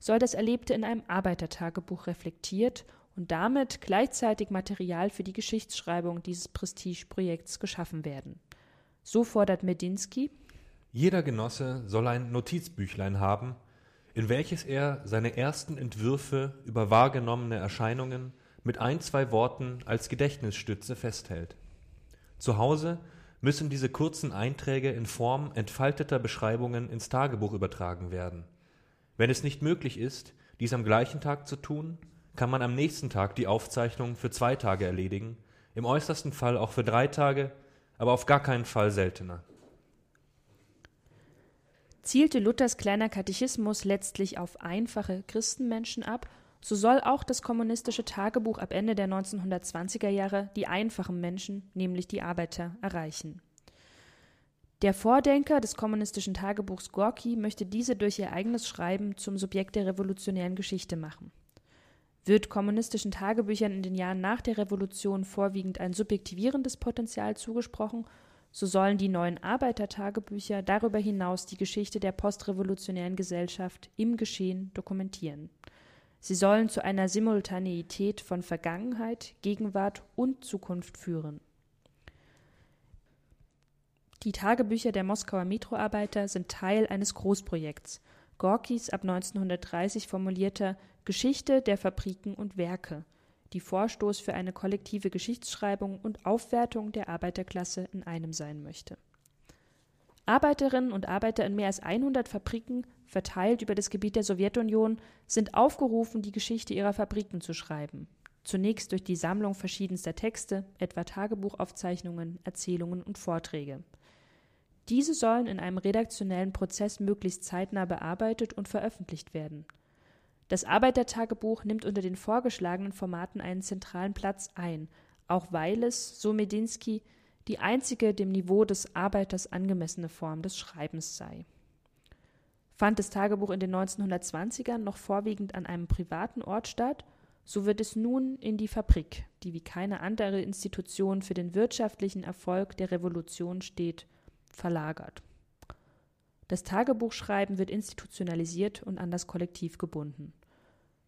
soll das Erlebte in einem Arbeitertagebuch reflektiert und damit gleichzeitig Material für die Geschichtsschreibung dieses Prestigeprojekts geschaffen werden. So fordert Medinsky Jeder Genosse soll ein Notizbüchlein haben, in welches er seine ersten Entwürfe über wahrgenommene Erscheinungen mit ein, zwei Worten als Gedächtnisstütze festhält. Zu Hause müssen diese kurzen Einträge in Form entfalteter Beschreibungen ins Tagebuch übertragen werden. Wenn es nicht möglich ist, dies am gleichen Tag zu tun, kann man am nächsten Tag die Aufzeichnung für zwei Tage erledigen, im äußersten Fall auch für drei Tage, aber auf gar keinen Fall seltener. Zielte Luthers kleiner Katechismus letztlich auf einfache Christenmenschen ab, so soll auch das kommunistische Tagebuch ab Ende der 1920er Jahre die einfachen Menschen, nämlich die Arbeiter, erreichen. Der Vordenker des kommunistischen Tagebuchs Gorki möchte diese durch ihr eigenes Schreiben zum Subjekt der revolutionären Geschichte machen. Wird kommunistischen Tagebüchern in den Jahren nach der Revolution vorwiegend ein subjektivierendes Potenzial zugesprochen, so sollen die neuen Arbeitertagebücher darüber hinaus die Geschichte der postrevolutionären Gesellschaft im Geschehen dokumentieren. Sie sollen zu einer Simultaneität von Vergangenheit, Gegenwart und Zukunft führen. Die Tagebücher der Moskauer Metroarbeiter sind Teil eines Großprojekts, Gorkis ab 1930 formulierter Geschichte der Fabriken und Werke, die Vorstoß für eine kollektive Geschichtsschreibung und Aufwertung der Arbeiterklasse in einem sein möchte. Arbeiterinnen und Arbeiter in mehr als 100 Fabriken, verteilt über das Gebiet der Sowjetunion, sind aufgerufen, die Geschichte ihrer Fabriken zu schreiben. Zunächst durch die Sammlung verschiedenster Texte, etwa Tagebuchaufzeichnungen, Erzählungen und Vorträge. Diese sollen in einem redaktionellen Prozess möglichst zeitnah bearbeitet und veröffentlicht werden. Das Arbeitertagebuch nimmt unter den vorgeschlagenen Formaten einen zentralen Platz ein, auch weil es, so Medinsky, die einzige dem Niveau des Arbeiters angemessene Form des Schreibens sei. Fand das Tagebuch in den 1920ern noch vorwiegend an einem privaten Ort statt, so wird es nun in die Fabrik, die wie keine andere Institution für den wirtschaftlichen Erfolg der Revolution steht, verlagert. Das Tagebuchschreiben wird institutionalisiert und an das Kollektiv gebunden.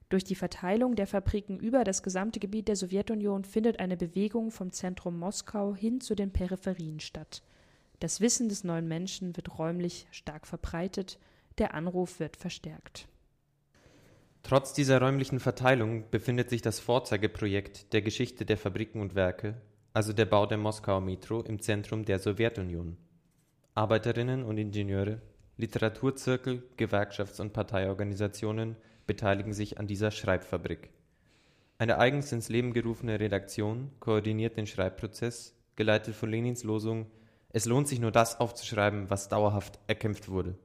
Durch die Verteilung der Fabriken über das gesamte Gebiet der Sowjetunion findet eine Bewegung vom Zentrum Moskau hin zu den Peripherien statt. Das Wissen des neuen Menschen wird räumlich stark verbreitet, der Anruf wird verstärkt. Trotz dieser räumlichen Verteilung befindet sich das Vorzeigeprojekt der Geschichte der Fabriken und Werke, also der Bau der Moskauer Metro, im Zentrum der Sowjetunion. Arbeiterinnen und Ingenieure, Literaturzirkel, Gewerkschafts- und Parteiorganisationen beteiligen sich an dieser Schreibfabrik. Eine eigens ins Leben gerufene Redaktion koordiniert den Schreibprozess, geleitet von Lenins Losung Es lohnt sich nur das aufzuschreiben, was dauerhaft erkämpft wurde.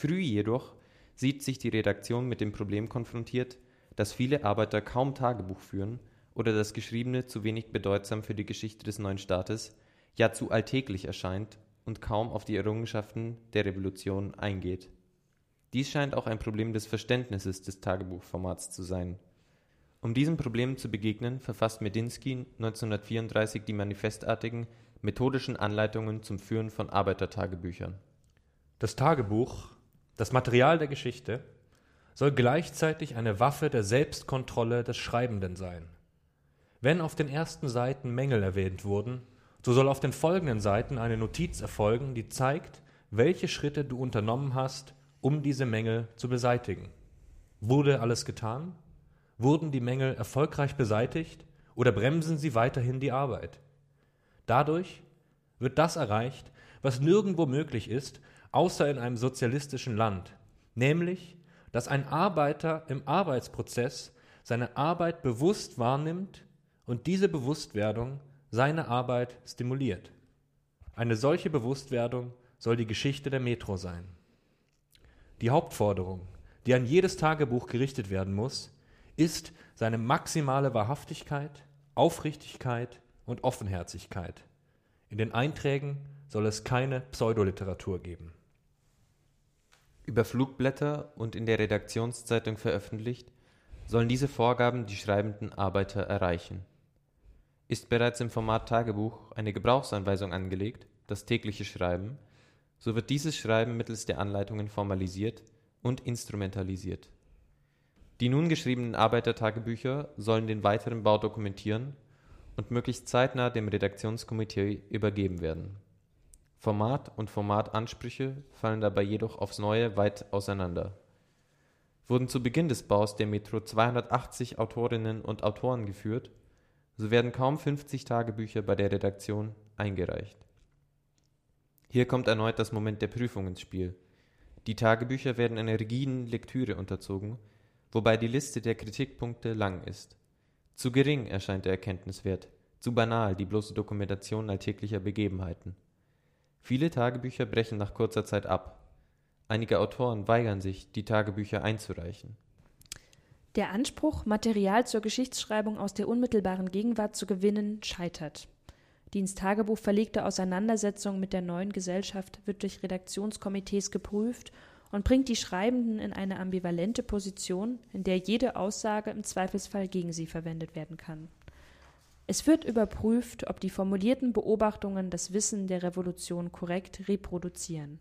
Früh jedoch sieht sich die Redaktion mit dem Problem konfrontiert, dass viele Arbeiter kaum Tagebuch führen oder das Geschriebene zu wenig bedeutsam für die Geschichte des neuen Staates, ja zu alltäglich erscheint und kaum auf die Errungenschaften der Revolution eingeht. Dies scheint auch ein Problem des Verständnisses des Tagebuchformats zu sein. Um diesem Problem zu begegnen, verfasst Medinsky 1934 die manifestartigen methodischen Anleitungen zum Führen von Arbeitertagebüchern. Das Tagebuch, das Material der Geschichte, soll gleichzeitig eine Waffe der Selbstkontrolle des Schreibenden sein. Wenn auf den ersten Seiten Mängel erwähnt wurden, so soll auf den folgenden Seiten eine Notiz erfolgen, die zeigt, welche Schritte du unternommen hast, um diese Mängel zu beseitigen. Wurde alles getan? Wurden die Mängel erfolgreich beseitigt oder bremsen sie weiterhin die Arbeit? Dadurch wird das erreicht, was nirgendwo möglich ist, außer in einem sozialistischen Land, nämlich, dass ein Arbeiter im Arbeitsprozess seine Arbeit bewusst wahrnimmt und diese Bewusstwerdung seine Arbeit stimuliert. Eine solche Bewusstwerdung soll die Geschichte der Metro sein. Die Hauptforderung, die an jedes Tagebuch gerichtet werden muss, ist seine maximale Wahrhaftigkeit, Aufrichtigkeit und Offenherzigkeit. In den Einträgen soll es keine Pseudoliteratur geben. Über Flugblätter und in der Redaktionszeitung veröffentlicht, sollen diese Vorgaben die schreibenden Arbeiter erreichen. Ist bereits im Format Tagebuch eine Gebrauchsanweisung angelegt, das tägliche Schreiben, so wird dieses Schreiben mittels der Anleitungen formalisiert und instrumentalisiert. Die nun geschriebenen Arbeitertagebücher sollen den weiteren Bau dokumentieren und möglichst zeitnah dem Redaktionskomitee übergeben werden. Format und Formatansprüche fallen dabei jedoch aufs Neue weit auseinander. Wurden zu Beginn des Baus der Metro 280 Autorinnen und Autoren geführt, so werden kaum 50 Tagebücher bei der Redaktion eingereicht. Hier kommt erneut das Moment der Prüfung ins Spiel. Die Tagebücher werden einer rigiden Lektüre unterzogen, wobei die Liste der Kritikpunkte lang ist. Zu gering erscheint der Erkenntniswert, zu banal die bloße Dokumentation alltäglicher Begebenheiten. Viele Tagebücher brechen nach kurzer Zeit ab. Einige Autoren weigern sich, die Tagebücher einzureichen. Der Anspruch, Material zur Geschichtsschreibung aus der unmittelbaren Gegenwart zu gewinnen, scheitert. Die ins Tagebuch verlegte Auseinandersetzung mit der neuen Gesellschaft wird durch Redaktionskomitees geprüft und bringt die Schreibenden in eine ambivalente Position, in der jede Aussage im Zweifelsfall gegen sie verwendet werden kann. Es wird überprüft, ob die formulierten Beobachtungen das Wissen der Revolution korrekt reproduzieren.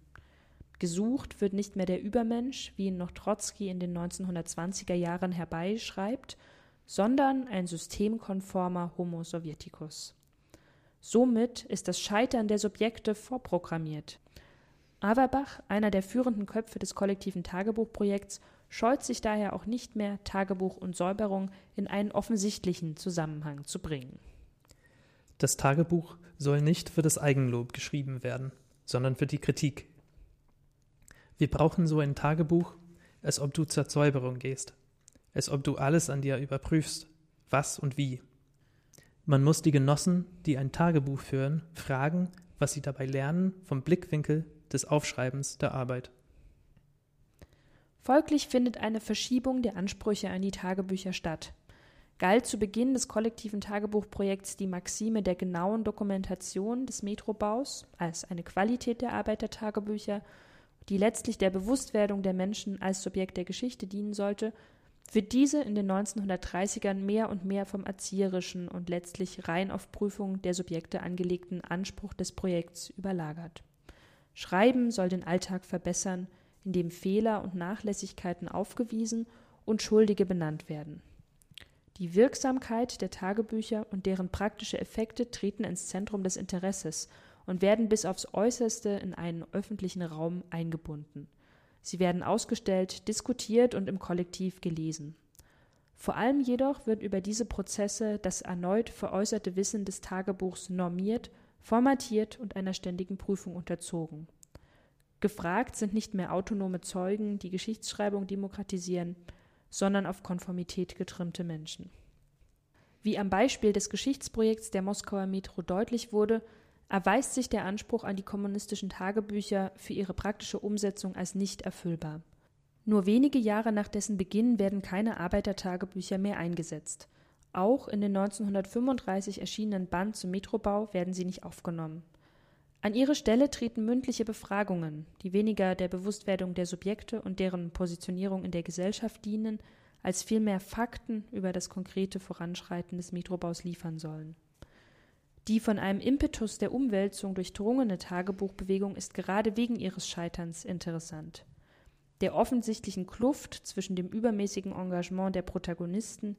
Gesucht wird nicht mehr der Übermensch, wie ihn noch Trotzki in den 1920er Jahren herbeischreibt, sondern ein systemkonformer Homo sovieticus. Somit ist das Scheitern der Subjekte vorprogrammiert. Averbach, einer der führenden Köpfe des kollektiven Tagebuchprojekts, scheut sich daher auch nicht mehr, Tagebuch und Säuberung in einen offensichtlichen Zusammenhang zu bringen. Das Tagebuch soll nicht für das Eigenlob geschrieben werden, sondern für die Kritik. Wir brauchen so ein Tagebuch, als ob du zur Säuberung gehst, als ob du alles an dir überprüfst, was und wie. Man muss die Genossen, die ein Tagebuch führen, fragen, was sie dabei lernen vom Blickwinkel des Aufschreibens der Arbeit. Folglich findet eine Verschiebung der Ansprüche an die Tagebücher statt. Galt zu Beginn des kollektiven Tagebuchprojekts die Maxime der genauen Dokumentation des Metrobaus als eine Qualität der Arbeitertagebücher, die letztlich der Bewusstwerdung der Menschen als Subjekt der Geschichte dienen sollte, wird diese in den 1930ern mehr und mehr vom erzieherischen und letztlich rein auf Prüfung der Subjekte angelegten Anspruch des Projekts überlagert. Schreiben soll den Alltag verbessern, indem Fehler und Nachlässigkeiten aufgewiesen und Schuldige benannt werden. Die Wirksamkeit der Tagebücher und deren praktische Effekte treten ins Zentrum des Interesses und werden bis aufs äußerste in einen öffentlichen Raum eingebunden. Sie werden ausgestellt, diskutiert und im Kollektiv gelesen. Vor allem jedoch wird über diese Prozesse das erneut veräußerte Wissen des Tagebuchs normiert formatiert und einer ständigen Prüfung unterzogen. Gefragt sind nicht mehr autonome Zeugen, die Geschichtsschreibung demokratisieren, sondern auf Konformität getrimmte Menschen. Wie am Beispiel des Geschichtsprojekts der Moskauer Metro deutlich wurde, erweist sich der Anspruch an die kommunistischen Tagebücher für ihre praktische Umsetzung als nicht erfüllbar. Nur wenige Jahre nach dessen Beginn werden keine Arbeitertagebücher mehr eingesetzt. Auch in den 1935 erschienenen Band zum Metrobau werden sie nicht aufgenommen. An ihre Stelle treten mündliche Befragungen, die weniger der Bewusstwerdung der Subjekte und deren Positionierung in der Gesellschaft dienen, als vielmehr Fakten über das konkrete Voranschreiten des Metrobaus liefern sollen. Die von einem Impetus der Umwälzung durchdrungene Tagebuchbewegung ist gerade wegen ihres Scheiterns interessant. Der offensichtlichen Kluft zwischen dem übermäßigen Engagement der Protagonisten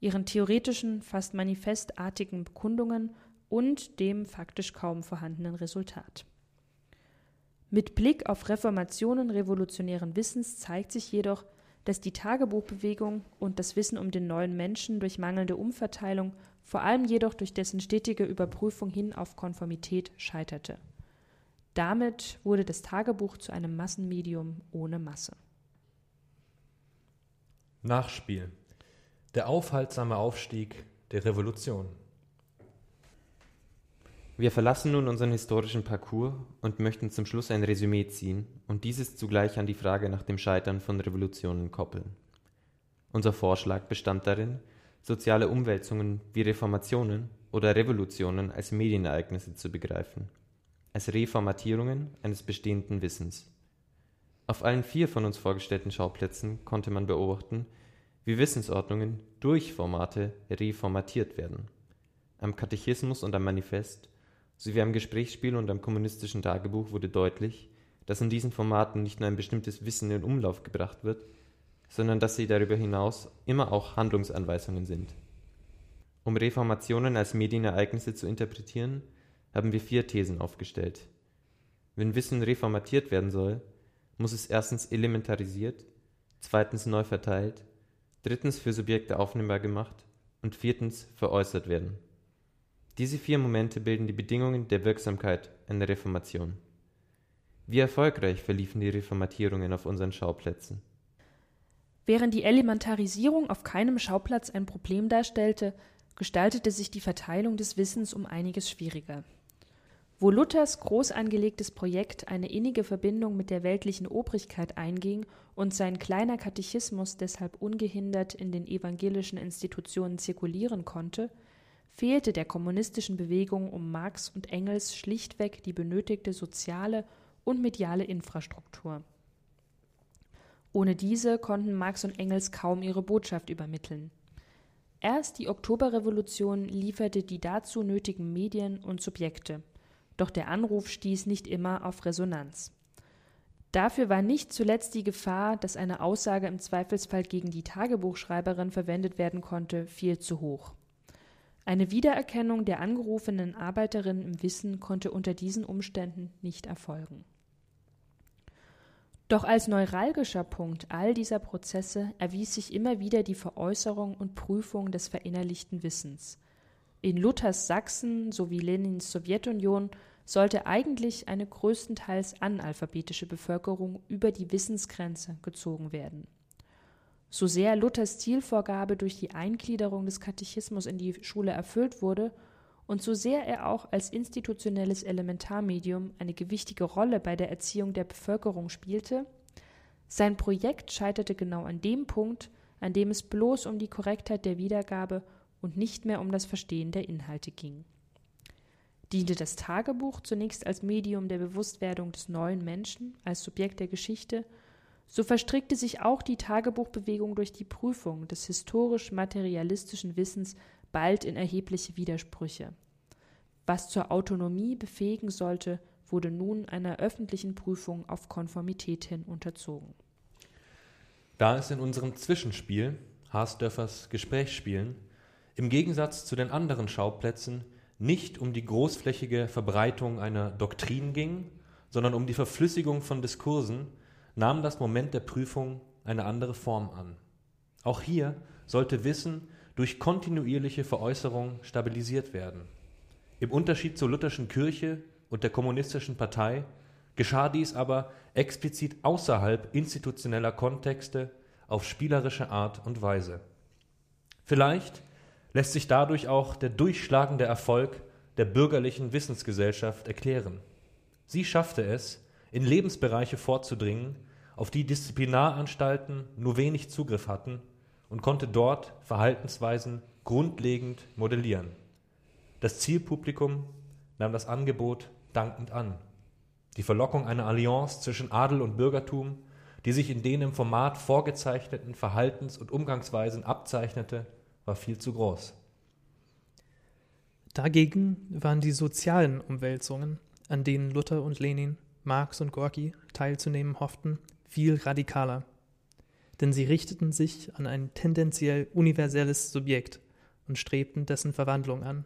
ihren theoretischen, fast manifestartigen Bekundungen und dem faktisch kaum vorhandenen Resultat. Mit Blick auf Reformationen revolutionären Wissens zeigt sich jedoch, dass die Tagebuchbewegung und das Wissen um den neuen Menschen durch mangelnde Umverteilung, vor allem jedoch durch dessen stetige Überprüfung hin auf Konformität scheiterte. Damit wurde das Tagebuch zu einem Massenmedium ohne Masse. Nachspiel der aufhaltsame Aufstieg der Revolution. Wir verlassen nun unseren historischen Parcours und möchten zum Schluss ein Resümee ziehen und dieses zugleich an die Frage nach dem Scheitern von Revolutionen koppeln. Unser Vorschlag bestand darin, soziale Umwälzungen wie Reformationen oder Revolutionen als Medienereignisse zu begreifen, als Reformatierungen eines bestehenden Wissens. Auf allen vier von uns vorgestellten Schauplätzen konnte man beobachten, wie Wissensordnungen durch Formate reformatiert werden. Am Katechismus und am Manifest sowie am Gesprächsspiel und am kommunistischen Tagebuch wurde deutlich, dass in diesen Formaten nicht nur ein bestimmtes Wissen in Umlauf gebracht wird, sondern dass sie darüber hinaus immer auch Handlungsanweisungen sind. Um Reformationen als Medienereignisse zu interpretieren, haben wir vier Thesen aufgestellt. Wenn Wissen reformatiert werden soll, muss es erstens elementarisiert, zweitens neu verteilt, drittens für Subjekte aufnehmbar gemacht und viertens veräußert werden. Diese vier Momente bilden die Bedingungen der Wirksamkeit einer Reformation. Wie erfolgreich verliefen die Reformatierungen auf unseren Schauplätzen? Während die Elementarisierung auf keinem Schauplatz ein Problem darstellte, gestaltete sich die Verteilung des Wissens um einiges schwieriger. Wo Luthers groß angelegtes Projekt eine innige Verbindung mit der weltlichen Obrigkeit einging und sein kleiner Katechismus deshalb ungehindert in den evangelischen Institutionen zirkulieren konnte, fehlte der kommunistischen Bewegung um Marx und Engels schlichtweg die benötigte soziale und mediale Infrastruktur. Ohne diese konnten Marx und Engels kaum ihre Botschaft übermitteln. Erst die Oktoberrevolution lieferte die dazu nötigen Medien und Subjekte, doch der Anruf stieß nicht immer auf Resonanz. Dafür war nicht zuletzt die Gefahr, dass eine Aussage im Zweifelsfall gegen die Tagebuchschreiberin verwendet werden konnte, viel zu hoch. Eine Wiedererkennung der angerufenen Arbeiterin im Wissen konnte unter diesen Umständen nicht erfolgen. Doch als neuralgischer Punkt all dieser Prozesse erwies sich immer wieder die Veräußerung und Prüfung des verinnerlichten Wissens. In Luthers Sachsen sowie Lenins Sowjetunion sollte eigentlich eine größtenteils analphabetische Bevölkerung über die Wissensgrenze gezogen werden. So sehr Luthers Zielvorgabe durch die Eingliederung des Katechismus in die Schule erfüllt wurde und so sehr er auch als institutionelles Elementarmedium eine gewichtige Rolle bei der Erziehung der Bevölkerung spielte, sein Projekt scheiterte genau an dem Punkt, an dem es bloß um die Korrektheit der Wiedergabe und nicht mehr um das Verstehen der Inhalte ging. Diente das Tagebuch zunächst als Medium der Bewusstwerdung des neuen Menschen, als Subjekt der Geschichte so verstrickte sich auch die Tagebuchbewegung durch die Prüfung des historisch-materialistischen Wissens bald in erhebliche Widersprüche. Was zur Autonomie befähigen sollte, wurde nun einer öffentlichen Prüfung auf Konformität hin unterzogen. Da es in unserem Zwischenspiel, Haasdörfers Gesprächsspielen, im Gegensatz zu den anderen Schauplätzen nicht um die großflächige Verbreitung einer Doktrin ging, sondern um die Verflüssigung von Diskursen, nahm das Moment der Prüfung eine andere Form an. Auch hier sollte Wissen durch kontinuierliche Veräußerung stabilisiert werden. Im Unterschied zur lutherschen Kirche und der kommunistischen Partei geschah dies aber explizit außerhalb institutioneller Kontexte auf spielerische Art und Weise. Vielleicht lässt sich dadurch auch der durchschlagende Erfolg der bürgerlichen Wissensgesellschaft erklären. Sie schaffte es, in Lebensbereiche vorzudringen, auf die Disziplinaranstalten nur wenig Zugriff hatten und konnte dort Verhaltensweisen grundlegend modellieren. Das Zielpublikum nahm das Angebot dankend an. Die Verlockung einer Allianz zwischen Adel und Bürgertum, die sich in den im Format vorgezeichneten Verhaltens- und Umgangsweisen abzeichnete, war viel zu groß. Dagegen waren die sozialen Umwälzungen, an denen Luther und Lenin, Marx und Gorki teilzunehmen hofften, viel radikaler, denn sie richteten sich an ein tendenziell universelles Subjekt und strebten dessen Verwandlung an.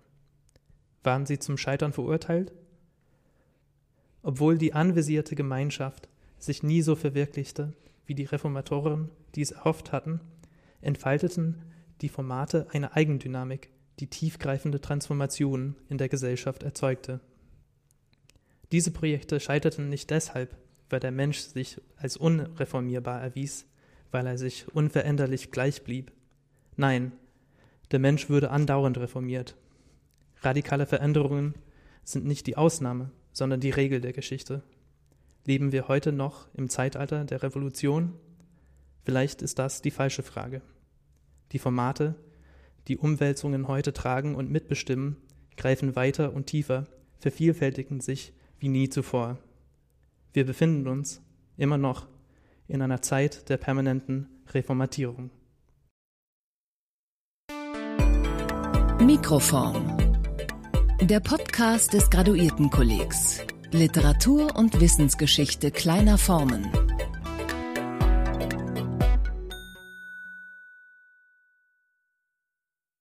Waren sie zum Scheitern verurteilt? Obwohl die anvisierte Gemeinschaft sich nie so verwirklichte, wie die Reformatoren dies erhofft hatten, entfalteten die Formate eine Eigendynamik, die tiefgreifende Transformationen in der Gesellschaft erzeugte. Diese Projekte scheiterten nicht deshalb, weil der Mensch sich als unreformierbar erwies, weil er sich unveränderlich gleich blieb. Nein, der Mensch würde andauernd reformiert. Radikale Veränderungen sind nicht die Ausnahme, sondern die Regel der Geschichte. Leben wir heute noch im Zeitalter der Revolution? Vielleicht ist das die falsche Frage. Die Formate, die Umwälzungen heute tragen und mitbestimmen, greifen weiter und tiefer, vervielfältigen sich wie nie zuvor. Wir befinden uns immer noch in einer Zeit der permanenten Reformatierung. Mikroform. Der Podcast des Graduiertenkollegs. Literatur und Wissensgeschichte kleiner Formen.